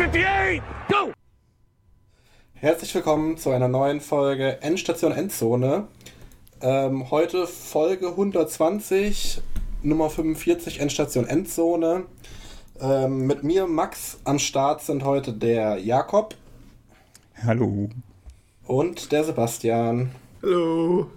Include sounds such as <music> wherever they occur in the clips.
58, go! Herzlich willkommen zu einer neuen Folge Endstation Endzone. Ähm, heute Folge 120, Nummer 45, Endstation Endzone. Ähm, mit mir, Max, am Start sind heute der Jakob. Hallo. Und der Sebastian. Hallo.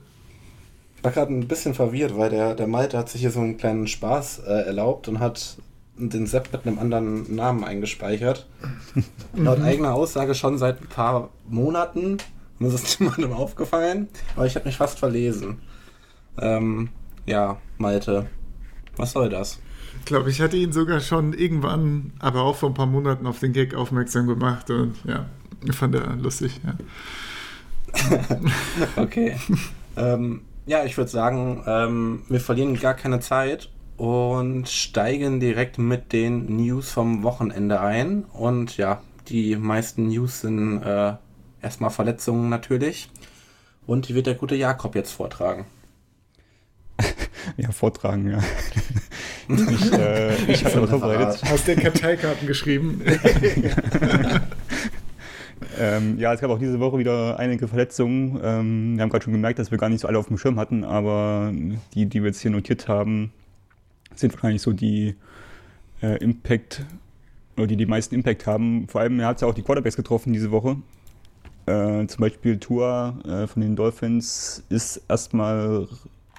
Ich war gerade ein bisschen verwirrt, weil der, der Malte hat sich hier so einen kleinen Spaß äh, erlaubt und hat den Sepp mit einem anderen Namen eingespeichert. <laughs> Laut eigener Aussage schon seit ein paar Monaten. Und das ist <laughs> niemandem aufgefallen. Aber ich habe mich fast verlesen. Ähm, ja, Malte. Was soll das? Ich glaube, ich hatte ihn sogar schon irgendwann, aber auch vor ein paar Monaten auf den Gag aufmerksam gemacht und ja, fand er lustig. Ja. <laughs> okay. ähm, ja, ich würde sagen, ähm, wir verlieren gar keine Zeit und steigen direkt mit den News vom Wochenende ein. Und ja, die meisten News sind äh, erstmal Verletzungen natürlich. Und die wird der gute Jakob jetzt vortragen. <laughs> ja, vortragen, ja. <laughs> ich äh, ich habe vorbereitet. Hast du Karteikarten geschrieben? <laughs> ähm, ja, es gab auch diese Woche wieder einige Verletzungen. Ähm, wir haben gerade schon gemerkt, dass wir gar nicht so alle auf dem Schirm hatten, aber die, die wir jetzt hier notiert haben, sind wahrscheinlich so die äh, Impact oder die die meisten Impact haben. Vor allem, er hat ja auch die Quarterbacks getroffen diese Woche. Äh, zum Beispiel Tour äh, von den Dolphins ist erstmal,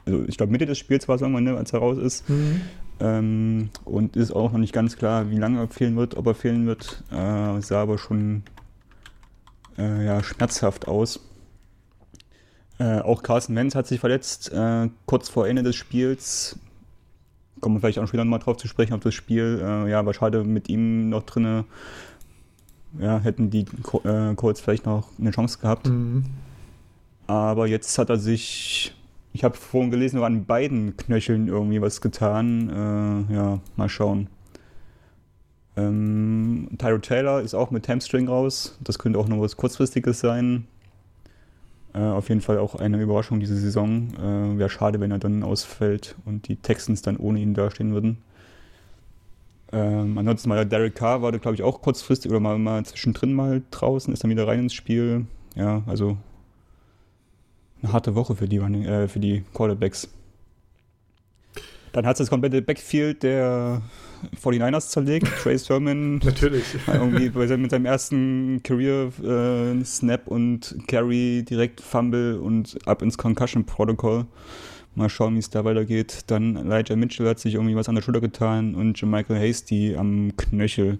also ich glaube Mitte des Spiels war es irgendwann, ne, als er raus ist. Mhm. Ähm, und ist auch noch nicht ganz klar, wie lange er fehlen wird, ob er fehlen wird. Äh, sah aber schon äh, ja, schmerzhaft aus. Äh, auch Carson Wentz hat sich verletzt, äh, kurz vor Ende des Spiels. Kommen wir vielleicht auch später nochmal drauf zu sprechen, auf das Spiel. Äh, ja, war schade mit ihm noch drin. Ja, hätten die äh, Colts vielleicht noch eine Chance gehabt. Mhm. Aber jetzt hat er sich, ich habe vorhin gelesen, an beiden Knöcheln irgendwie was getan. Äh, ja, mal schauen. Ähm, Tyro Taylor ist auch mit Hamstring raus. Das könnte auch noch was Kurzfristiges sein. Äh, auf jeden Fall auch eine Überraschung diese Saison. Äh, Wäre schade, wenn er dann ausfällt und die Texans dann ohne ihn dastehen würden. Ähm, ansonsten mal Derek Carr war da, glaube ich, auch kurzfristig oder mal, mal zwischendrin mal draußen, ist dann wieder rein ins Spiel. Ja, also eine harte Woche für die, äh, für die Quarterbacks. Dann hat es das komplette Backfield der 49ers zerlegt. <laughs> Trey Sermon. Natürlich. Irgendwie mit seinem ersten Career-Snap äh, und Carry direkt Fumble und ab ins Concussion-Protokoll. Mal schauen, wie es da weitergeht. Dann Elijah Mitchell hat sich irgendwie was an der Schulter getan und Michael Hasty am Knöchel.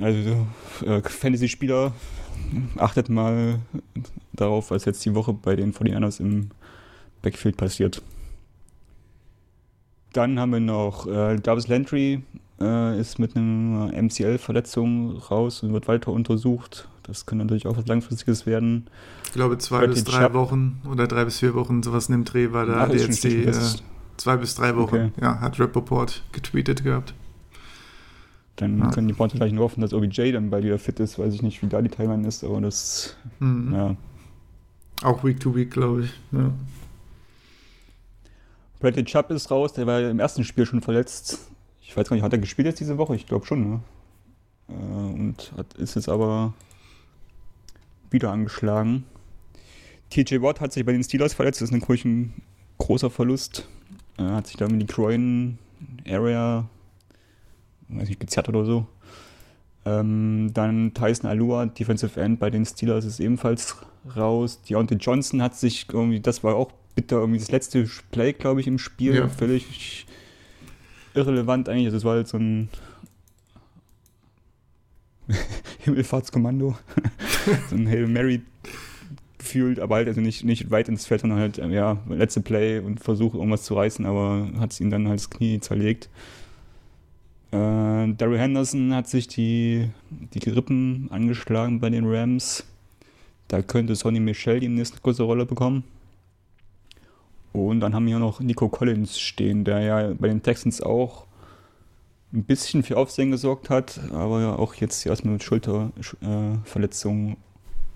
Also, äh, Fantasy-Spieler, achtet mal darauf, was jetzt die Woche bei den 49ers im Backfield passiert. Dann haben wir noch äh, Davis Landry, äh, ist mit einer MCL-Verletzung raus und wird weiter untersucht. Das kann natürlich auch was Langfristiges werden. Ich glaube, zwei Bradley bis drei Chubb. Wochen oder drei bis vier Wochen, sowas in dem Dreh war da Ach, jetzt die äh, zwei bis drei Wochen. Okay. Ja, hat Rappaport getweetet gehabt. Dann ja. können die Browns vielleicht nur hoffen, dass OBJ dann bald wieder fit ist. Weiß ich nicht, wie da die Timeline ist, aber das, mhm. ja. Auch Week to Week, glaube ich. Ja. Bradley Chubb ist raus, der war im ersten Spiel schon verletzt. Ich weiß gar nicht, hat er gespielt jetzt diese Woche? Ich glaube schon, ne? Äh, und hat, ist jetzt aber wieder angeschlagen. TJ Watt hat sich bei den Steelers verletzt, das ist natürlich ein großer Verlust. Er hat sich da in die Groin-Area, weiß nicht, gezerrt oder so. Ähm, dann Tyson Alua, Defensive End bei den Steelers, ist ebenfalls raus. Deontay Johnson hat sich irgendwie, das war auch bitter, irgendwie das letzte Play, glaube ich, im Spiel. Ja. Völlig irrelevant eigentlich. Also es war halt so ein <laughs> Himmelfahrtskommando. <laughs> so ein Hail Mary gefühlt, aber halt also nicht, nicht weit ins Feld, sondern halt, ja, letzte Play und Versuch, irgendwas zu reißen, aber hat es ihn dann halt das Knie zerlegt. Äh, Daryl Henderson hat sich die, die Rippen angeschlagen bei den Rams. Da könnte Sonny Michel die nächste große Rolle bekommen. Und dann haben wir noch Nico Collins stehen, der ja bei den Texans auch ein bisschen für Aufsehen gesorgt hat, aber ja auch jetzt erstmal mit Schulterverletzungen äh,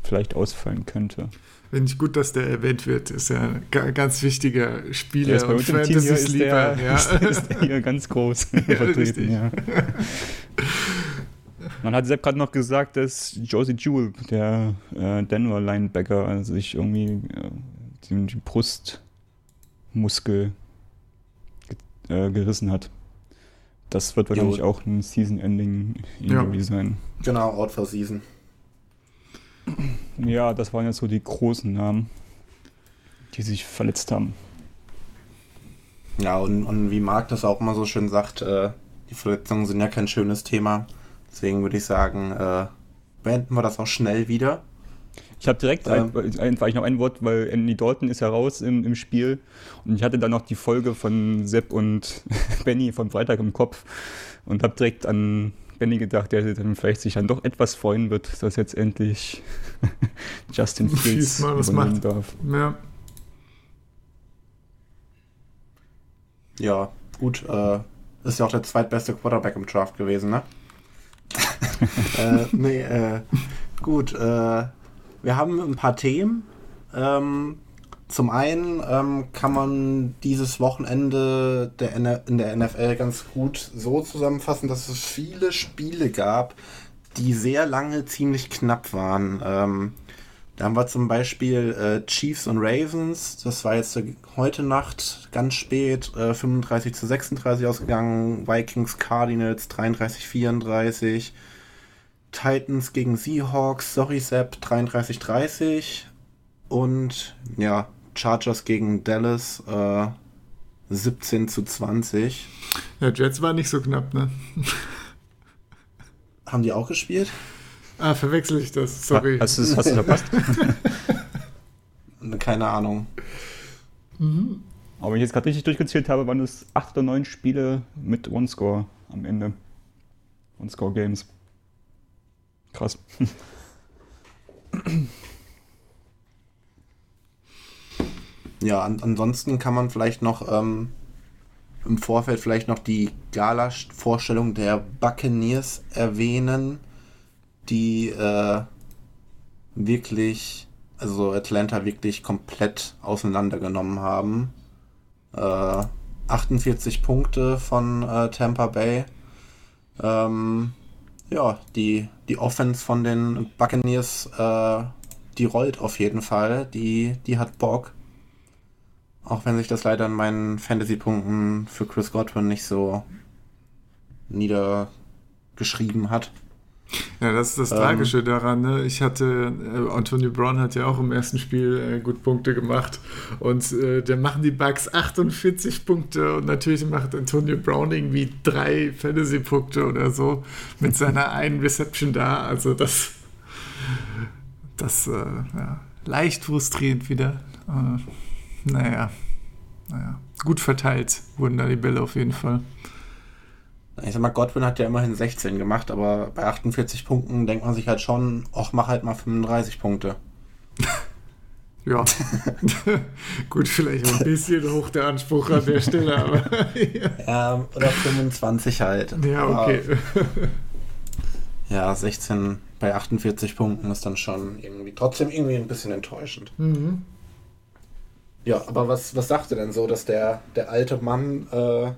vielleicht ausfallen könnte. Finde ich gut, dass der erwähnt wird. Ist ja ein ganz wichtiger Spieler und Fantasy Sleeper. Ja. <laughs> Ist, ist der hier ganz groß <laughs> ja, vertreten. Ja. Man hat Sepp gerade noch gesagt, dass Josie Jewell, der äh, Denver Linebacker, sich irgendwie äh, die, die Brustmuskel ge äh, gerissen hat. Das wird wahrscheinlich jo. auch ein Season-Ending-Injury ja. sein. Genau, out for Season. Ja, das waren jetzt so die großen Namen, die sich verletzt haben. Ja, und, und wie Marc das auch immer so schön sagt, äh, die Verletzungen sind ja kein schönes Thema. Deswegen würde ich sagen, äh, beenden wir das auch schnell wieder. Ich habe direkt ähm, ich noch ein Wort, weil Andy Dalton ist ja raus im, im Spiel und ich hatte dann noch die Folge von Sepp und <laughs> Benny von Freitag im Kopf und habe direkt an Benny gedacht, der dann vielleicht sich dann doch etwas freuen wird, dass jetzt endlich <laughs> Justin Fields mal was macht. darf. Ja. Ja, gut. Äh, ist ja auch der zweitbeste Quarterback im Draft gewesen, ne? <laughs> äh, nee, äh, gut. Äh, wir haben ein paar Themen. Ähm, zum einen ähm, kann man dieses Wochenende der in der NFL ganz gut so zusammenfassen, dass es viele Spiele gab, die sehr lange ziemlich knapp waren. Ähm, da haben wir zum Beispiel äh, Chiefs und Ravens. Das war jetzt heute Nacht ganz spät, äh, 35 zu 36 ausgegangen. Vikings Cardinals 33 34. Titans gegen Seahawks, sorry Sepp, 33-30. Und ja, Chargers gegen Dallas, äh, 17 zu 20. Ja, Jets war nicht so knapp, ne? <laughs> Haben die auch gespielt? Ah, verwechsel ich das, sorry. Hast du, hast du verpasst? <laughs> Keine Ahnung. Mhm. Aber wenn ich jetzt gerade richtig durchgezählt habe, waren es 8 oder 9 Spiele mit One-Score am Ende. One-Score-Games. Krass. Ja, an, ansonsten kann man vielleicht noch ähm, im Vorfeld vielleicht noch die Gala-Vorstellung der Buccaneers erwähnen, die äh, wirklich, also Atlanta wirklich komplett auseinandergenommen haben. Äh, 48 Punkte von äh, Tampa Bay. Ähm, ja, die, die Offense von den Buccaneers, äh, die rollt auf jeden Fall. Die, die hat Bock. Auch wenn sich das leider in meinen Fantasy-Punkten für Chris Godwin nicht so niedergeschrieben hat. Ja, das ist das ähm, Tragische daran. Ne? Ich hatte, äh, Antonio Brown hat ja auch im ersten Spiel äh, gut Punkte gemacht und äh, der machen die Bugs 48 Punkte und natürlich macht Antonio Brown irgendwie drei Fantasy-Punkte oder so mit seiner <laughs> einen Reception da. Also das, das äh, ja, leicht frustrierend wieder. Äh, naja, naja, gut verteilt wurden da die Bälle auf jeden Fall. Ich sag mal, Godwin hat ja immerhin 16 gemacht, aber bei 48 Punkten denkt man sich halt schon, ach, mach halt mal 35 Punkte. <laughs> ja. <laughs> Gut, vielleicht ein bisschen hoch der Anspruch an der Stelle, aber. <laughs> ja. ja, oder 25 halt. Ja, okay. ja, 16 bei 48 Punkten ist dann schon irgendwie trotzdem irgendwie ein bisschen enttäuschend. Mhm. Ja, aber was, was sagt ihr denn so, dass der, der alte Mann äh,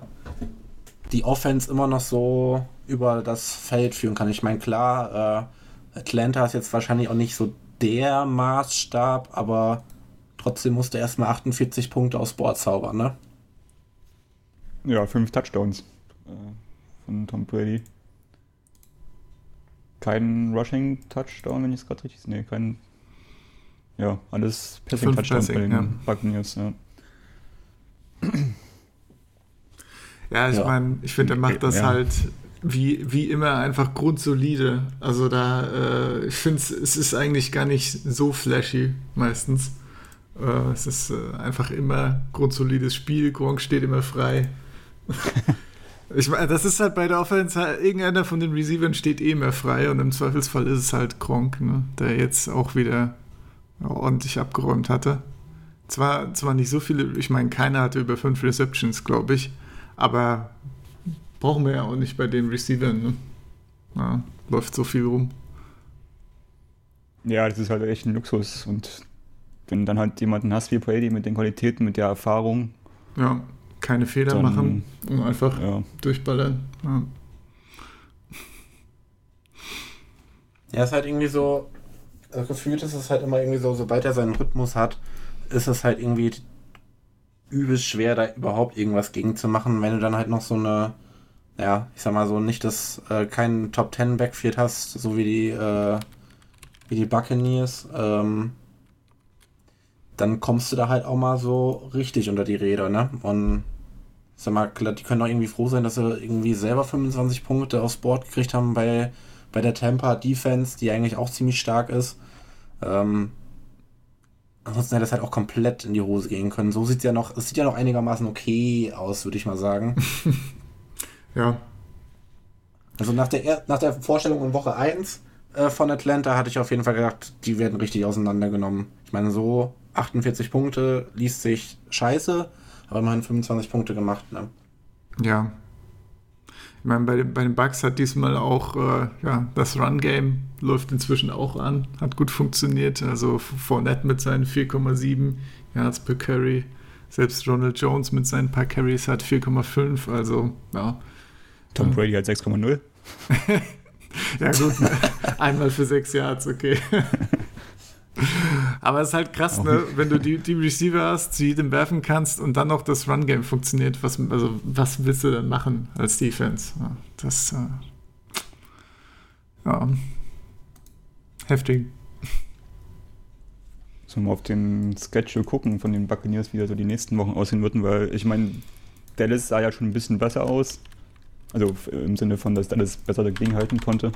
die Offense immer noch so über das Feld führen kann. Ich meine, klar, äh, Atlanta ist jetzt wahrscheinlich auch nicht so der Maßstab, aber trotzdem musste er erstmal 48 Punkte aufs Board zaubern, ne? Ja, fünf Touchdowns äh, von Tom Brady. Kein Rushing-Touchdown, wenn ich es gerade richtig sehe. Nee, kein. Ja, alles Passing-Touchdown bei den ja. Buccaneers, ja. Ja, ich ja. meine, ich finde, er macht das ja. halt wie, wie immer einfach grundsolide. Also da, äh, ich finde, es ist eigentlich gar nicht so flashy meistens. Äh, es ist äh, einfach immer grundsolides Spiel. Gronk steht immer frei. <laughs> ich meine, das ist halt bei der Offense, halt, irgendeiner von den Receivern steht eh immer frei und im Zweifelsfall ist es halt Gronk, ne, der jetzt auch wieder ordentlich abgeräumt hatte. Zwar, zwar nicht so viele, ich meine, keiner hatte über fünf Receptions, glaube ich. Aber brauchen wir ja auch nicht bei den Receivern. Ne? Ja, läuft so viel rum. Ja, das ist halt echt ein Luxus. Und wenn dann halt jemanden hast wie Brady mit den Qualitäten, mit der Erfahrung. Ja, keine Fehler dann, machen und einfach ja. durchballern. Ja. Ja, ist halt irgendwie so, also gefühlt ist es halt immer irgendwie so, sobald er seinen Rhythmus hat, ist es halt irgendwie übelst schwer, da überhaupt irgendwas gegen zu machen, wenn du dann halt noch so eine, ja, ich sag mal so, nicht das, äh, keinen Top Ten Backfield hast, so wie die, äh, wie die Buccaneers, ähm, dann kommst du da halt auch mal so richtig unter die Räder, ne? Und sag mal, die können doch irgendwie froh sein, dass sie irgendwie selber 25 Punkte aufs Board gekriegt haben bei, bei der Tampa Defense, die eigentlich auch ziemlich stark ist. Ähm, ansonsten hätte es halt auch komplett in die Hose gehen können. So sieht es ja noch, es sieht ja noch einigermaßen okay aus, würde ich mal sagen. <laughs> ja. Also nach der, nach der Vorstellung in Woche 1 äh, von Atlanta hatte ich auf jeden Fall gedacht, die werden richtig auseinandergenommen. Ich meine, so 48 Punkte liest sich scheiße, aber immerhin 25 Punkte gemacht. Ne? Ja. Ich meine, bei, bei den Bucks hat diesmal auch äh, ja, das Run-Game läuft inzwischen auch an, hat gut funktioniert. Also Fournette mit seinen 4,7 Yards per Carry, selbst Ronald Jones mit seinen paar Carries hat 4,5. Also, ja. Tom Brady hat 6,0. <laughs> ja, gut. <laughs> Einmal für 6 Yards, okay. <laughs> <laughs> Aber es ist halt krass, ne? wenn du die, die Receiver hast, zu jedem werfen kannst und dann noch das Run-Game funktioniert. Was, also, was willst du denn machen als Defense? Das, äh, ja, heftig. Sollen wir auf den Schedule gucken von den Buccaneers, wie da so die nächsten Wochen aussehen würden, weil ich meine, Dallas sah ja schon ein bisschen besser aus. Also im Sinne von, dass Dallas besser dagegen halten konnte.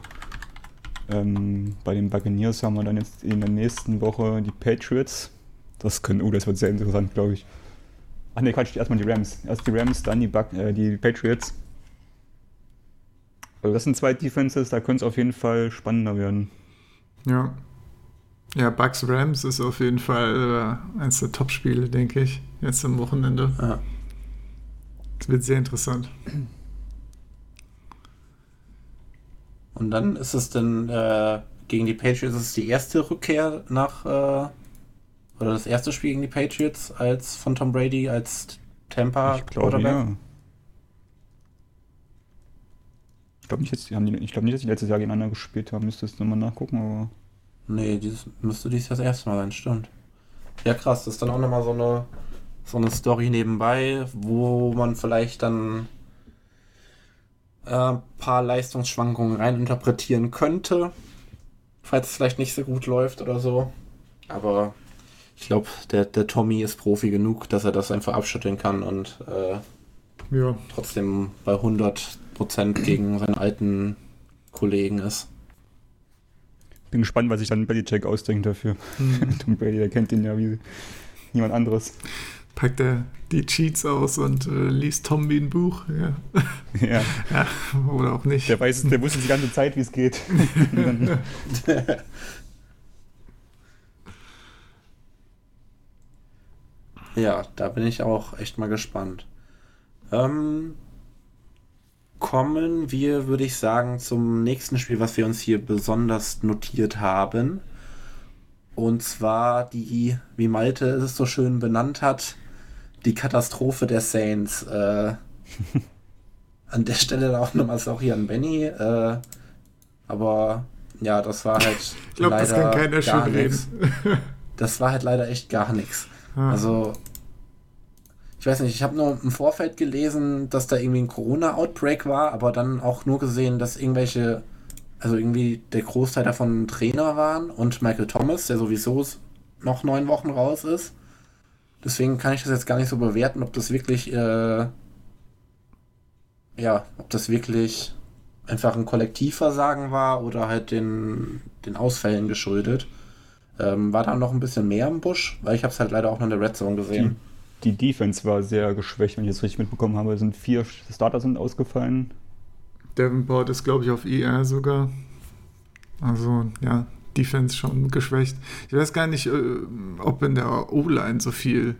Ähm, bei den Buccaneers haben wir dann jetzt in der nächsten Woche die Patriots. Das können, oh, das wird sehr interessant, glaube ich. Ach ne, Quatsch, erstmal die Rams. Erst die Rams, dann die, Buc äh, die Patriots. Also das sind zwei Defenses, da könnte es auf jeden Fall spannender werden. Ja. Ja, Bucks Rams ist auf jeden Fall äh, eines der Top-Spiele, denke ich, jetzt am Wochenende. Ja. Das wird sehr interessant. Und dann ist es dann äh, gegen die Patriots ist es die erste Rückkehr nach äh, oder das erste Spiel gegen die Patriots als von Tom Brady als Tampa ich glaube, ja. Ich glaube nicht, glaub nicht, dass die letztes Jahr gegeneinander gespielt haben. Müsstest du nochmal nachgucken, aber. Nee, dieses, müsste dies das erste Mal sein, stimmt. Ja, krass, das ist dann auch nochmal so eine, so eine Story nebenbei, wo man vielleicht dann äh, paar Leistungsschwankungen reininterpretieren könnte, falls es vielleicht nicht so gut läuft oder so. Aber ich glaube, der, der Tommy ist Profi genug, dass er das einfach abschütteln kann und äh, ja. trotzdem bei 100% gegen seinen alten Kollegen ist. Bin gespannt, was sich dann Belichick ausdenkt dafür. Mhm. <laughs> Tom Brady, der kennt ihn ja wie niemand anderes packt er die Cheats aus und äh, liest Tom wie ein Buch. Ja. Ja. <laughs> ja. Oder auch nicht. Der weiß, der wusste die ganze Zeit, wie es geht. <laughs> ja, da bin ich auch echt mal gespannt. Ähm, kommen wir, würde ich sagen, zum nächsten Spiel, was wir uns hier besonders notiert haben. Und zwar die, wie Malte es so schön benannt hat, die Katastrophe der Saints. Äh, <laughs> an der Stelle auch nochmal Sorry an Benny. Äh, aber ja, das war halt. ich glaube, das kann keiner schön reden. das war halt leider echt gar nichts. Ah. Also, ich weiß nicht, ich habe nur im Vorfeld gelesen, dass da irgendwie ein Corona-Outbreak war, aber dann auch nur gesehen, dass irgendwelche, also irgendwie der Großteil davon Trainer waren und Michael Thomas, der sowieso noch neun Wochen raus ist. Deswegen kann ich das jetzt gar nicht so bewerten, ob das wirklich, äh, ja, ob das wirklich einfach ein Kollektivversagen war oder halt den, den Ausfällen geschuldet. Ähm, war da noch ein bisschen mehr im Busch, weil ich habe es halt leider auch noch in der Red Zone gesehen. Die, die Defense war sehr geschwächt, wenn ich das richtig mitbekommen habe. Es sind vier Starter sind ausgefallen. Davenport ist, glaube ich, auf IR sogar. Also, ja, Defense schon geschwächt. Ich weiß gar nicht, äh, ob in der O-Line so viel,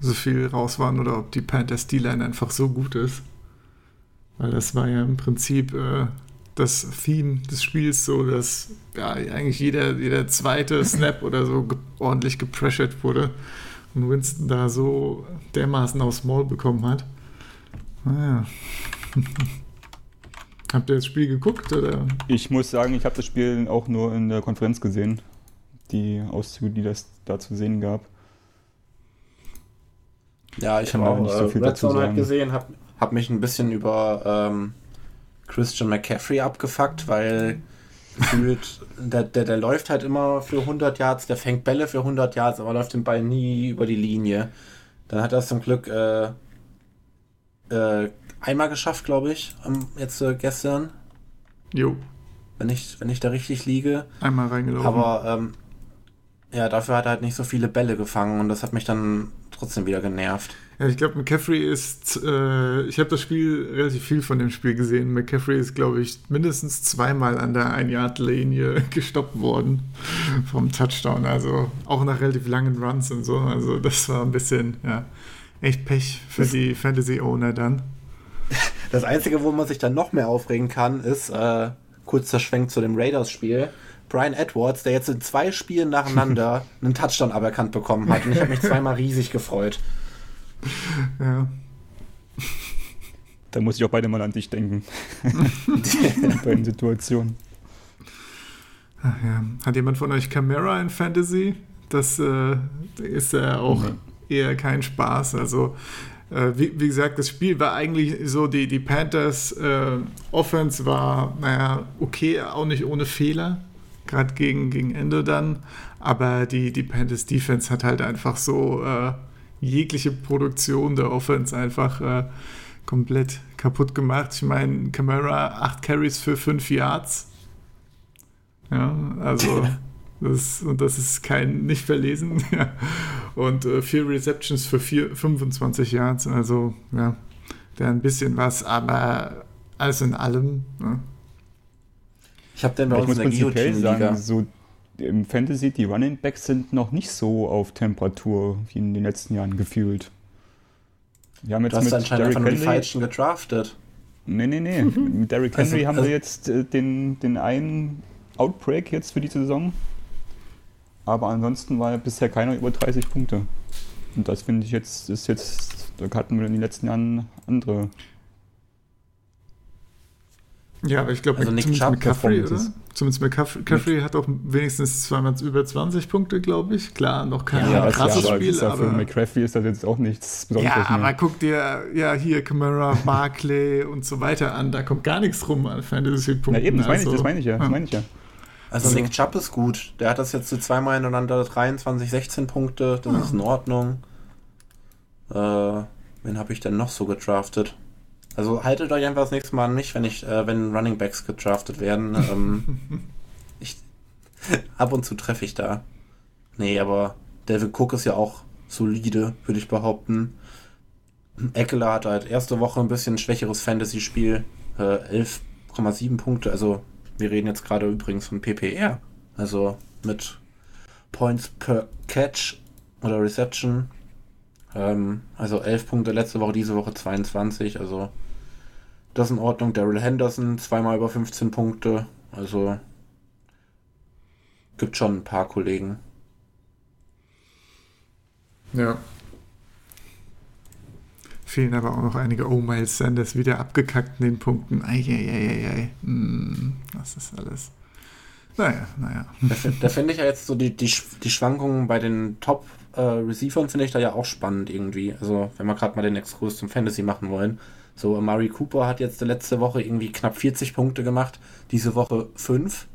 so viel raus waren oder ob die Panthers D-Line einfach so gut ist. Weil das war ja im Prinzip äh, das Theme des Spiels so, dass ja, eigentlich jeder, jeder zweite Snap oder so ge ordentlich gepressured wurde und Winston da so dermaßen aufs Maul bekommen hat. Naja. <laughs> Habt ihr das Spiel geguckt? Oder? Ich muss sagen, ich habe das Spiel auch nur in der Konferenz gesehen. Die Auszüge, die das da zu sehen gab. Ja, ich habe auch nicht so viel Red dazu Zone halt gesehen, habe hab mich ein bisschen über ähm, Christian McCaffrey abgefuckt, weil gefühlt, <laughs> der, der, der läuft halt immer für 100 Yards, der fängt Bälle für 100 Yards, aber läuft den Ball nie über die Linie. Dann hat er es zum Glück äh, äh, einmal geschafft, glaube ich, jetzt äh, gestern. Jo. Wenn ich, wenn ich da richtig liege. Einmal reingelaufen. Aber ähm, ja, dafür hat er halt nicht so viele Bälle gefangen und das hat mich dann trotzdem wieder genervt. Ja, ich glaube, McCaffrey ist, äh, ich habe das Spiel relativ viel von dem Spiel gesehen. McCaffrey ist, glaube ich, mindestens zweimal an der Ein-Yard-Linie <laughs> gestoppt worden vom Touchdown. Also auch nach relativ langen Runs und so. Also das war ein bisschen, ja, echt Pech für das die Fantasy-Owner dann. Das Einzige, wo man sich dann noch mehr aufregen kann, ist äh, kurzer Schwenk zu dem Raiders-Spiel. Brian Edwards, der jetzt in zwei Spielen nacheinander <laughs> einen Touchdown aberkannt bekommen hat. Und ich habe mich zweimal riesig gefreut. Ja. Da muss ich auch beide mal an dich denken. <laughs> Bei den Situationen. Ach ja. Hat jemand von euch Camera in Fantasy? Das äh, ist ja auch nee. eher kein Spaß. Also, wie, wie, gesagt, das Spiel war eigentlich so, die, die Panthers äh, Offense war, naja, okay, auch nicht ohne Fehler. Gerade gegen, gegen Ende dann. Aber die, die Panthers Defense hat halt einfach so äh, jegliche Produktion der Offense einfach äh, komplett kaputt gemacht. Ich meine, Camara 8 Carries für 5 Yards. Ja, also <laughs> das, und das ist kein nicht verlesen. <laughs> und äh, 4 Receptions für 4, 25 Yards. Also ja, wäre ein bisschen was, aber alles in allem. Ja. Ich habe den bei uns in der Guillotine-Liga. So im Fantasy, die Running Backs sind noch nicht so auf Temperatur wie in den letzten Jahren gefühlt. Wir haben jetzt du hast mit anscheinend Derrick einfach Henry, die Falschen gedraftet. Nee, nee, nee. <laughs> mit Derrick also, Henry also, haben also, wir jetzt äh, den, den einen Outbreak jetzt für die Saison. Aber ansonsten war bisher keiner über 30 Punkte. Und das finde ich jetzt, ist jetzt, da hatten wir in den letzten Jahren andere ja, aber ich glaube, also Chubb McCaffrey, oder? Zumindest McCaffrey hat auch wenigstens zweimal über 20 Punkte, glaube ich. Klar, noch kein ja, krasses ja, Spiel. aber für McCaffrey ist das jetzt auch nichts Besonderes. Ja, aber guck dir ja hier Camara, <laughs> Barclay und so weiter an. Da kommt gar nichts rum an Fantasy-Punkten. Ja, eben, das meine ich, das meine ich ja. Das meine ich ja. Also, Nick Chubb ist gut. Der hat das jetzt zweimal ineinander 23, 16 Punkte. Das ja. ist in Ordnung. Äh, wen habe ich denn noch so gedraftet? Also haltet euch einfach das nächste Mal an mich, wenn ich, äh, wenn Running Backs gedraftet werden. <laughs> Ähm, ich, <laughs> ab und zu treffe ich da. Nee, aber David Cook ist ja auch solide, würde ich behaupten. Eckler hat halt erste Woche ein bisschen schwächeres Fantasy-Spiel. Äh, 11,7 Punkte. Also, wir reden jetzt gerade übrigens von PPR. Also mit Points per Catch oder Reception. Ähm, also 11 Punkte letzte Woche, diese Woche 22. Also das in Ordnung. Daryl Henderson, zweimal über 15 Punkte. Also gibt schon ein paar Kollegen. Ja. Fehlen aber auch noch einige. Oh, Miles Sanders wieder abgekackt in den Punkten. Eieieiei. Hm, das ist alles. Naja, naja. Da, da finde ich ja jetzt so die, die, die Schwankungen bei den Top-Receivern, äh, finde ich da ja auch spannend irgendwie. Also, wenn wir gerade mal den Exkurs zum Fantasy machen wollen. So, Murray Cooper hat jetzt letzte Woche irgendwie knapp 40 Punkte gemacht, diese Woche 5.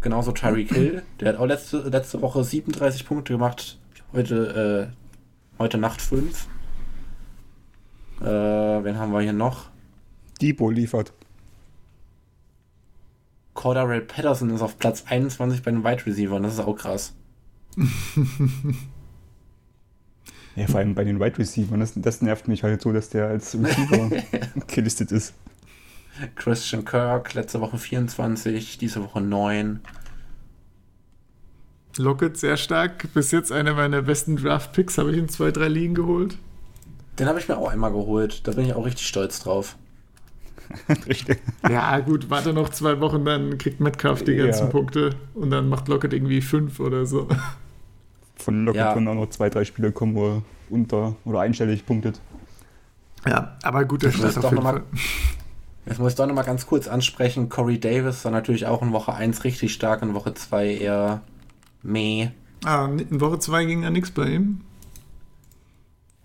Genauso Tyreek <clears throat> Hill, der hat auch letzte, letzte Woche 37 Punkte gemacht, heute, äh, heute Nacht 5. Äh, wen haben wir hier noch? Debo liefert. Cordarell Patterson ist auf Platz 21 bei den Wide Receivers, das ist auch krass. <laughs> Ja, vor allem bei den Wide Receivers. Das, das nervt mich halt so, dass der als Receiver <laughs> gelistet ist. Christian Kirk, letzte Woche 24, diese Woche 9. Lockett sehr stark. Bis jetzt einer meiner besten Draft-Picks habe ich in zwei, drei Ligen geholt. Den habe ich mir auch einmal geholt. Da bin ich auch richtig stolz drauf. <laughs> richtig. Ja, gut, warte noch zwei Wochen, dann kriegt Metcalf die ganzen ja. Punkte und dann macht Lockett irgendwie fünf oder so. Von locker ja. können auch noch zwei, drei Spiele kommen, wo er unter oder einstellig punktet. Ja, aber gut, der Start auf jeden Fall. Jetzt muss ich doch nochmal ganz kurz ansprechen. Corey Davis war natürlich auch in Woche 1 richtig stark, in Woche 2 eher meh. Ah, in Woche 2 ging ja nichts bei ihm.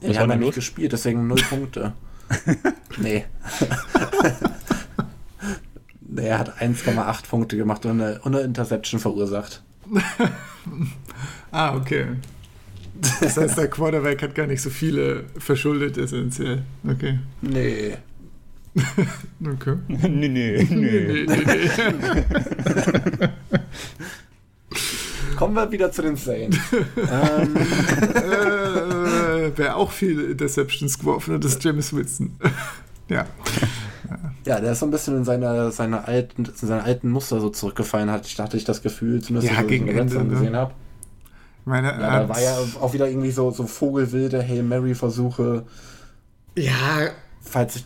Ja, die haben ja nicht gespielt, deswegen null Punkte. <laughs> nee. <laughs> nee. Er hat 1,8 Punkte gemacht und eine, und eine Interception verursacht. <laughs> ah, okay. Das heißt, der Quarterback hat gar nicht so viele verschuldet essentiell. Okay. Nee. okay. nee, nee, nee. nee, nee, nee. Kommen wir wieder zu den Saints. ähm. äh, wer auch viele Interceptions geworfen hat, ist James Wilson. <laughs> ja. Ja, der ist so ein bisschen in seine, seine, alten, seine alten Muster so zurückgefallen, hat, ich dachte ich das Gefühl, zumindest ja, so gegen Ende, ne? gesehen habe. Meine, ja, da war ja auch wieder irgendwie so, so vogelwilde Hail Mary-Versuche. Ja. Falls ich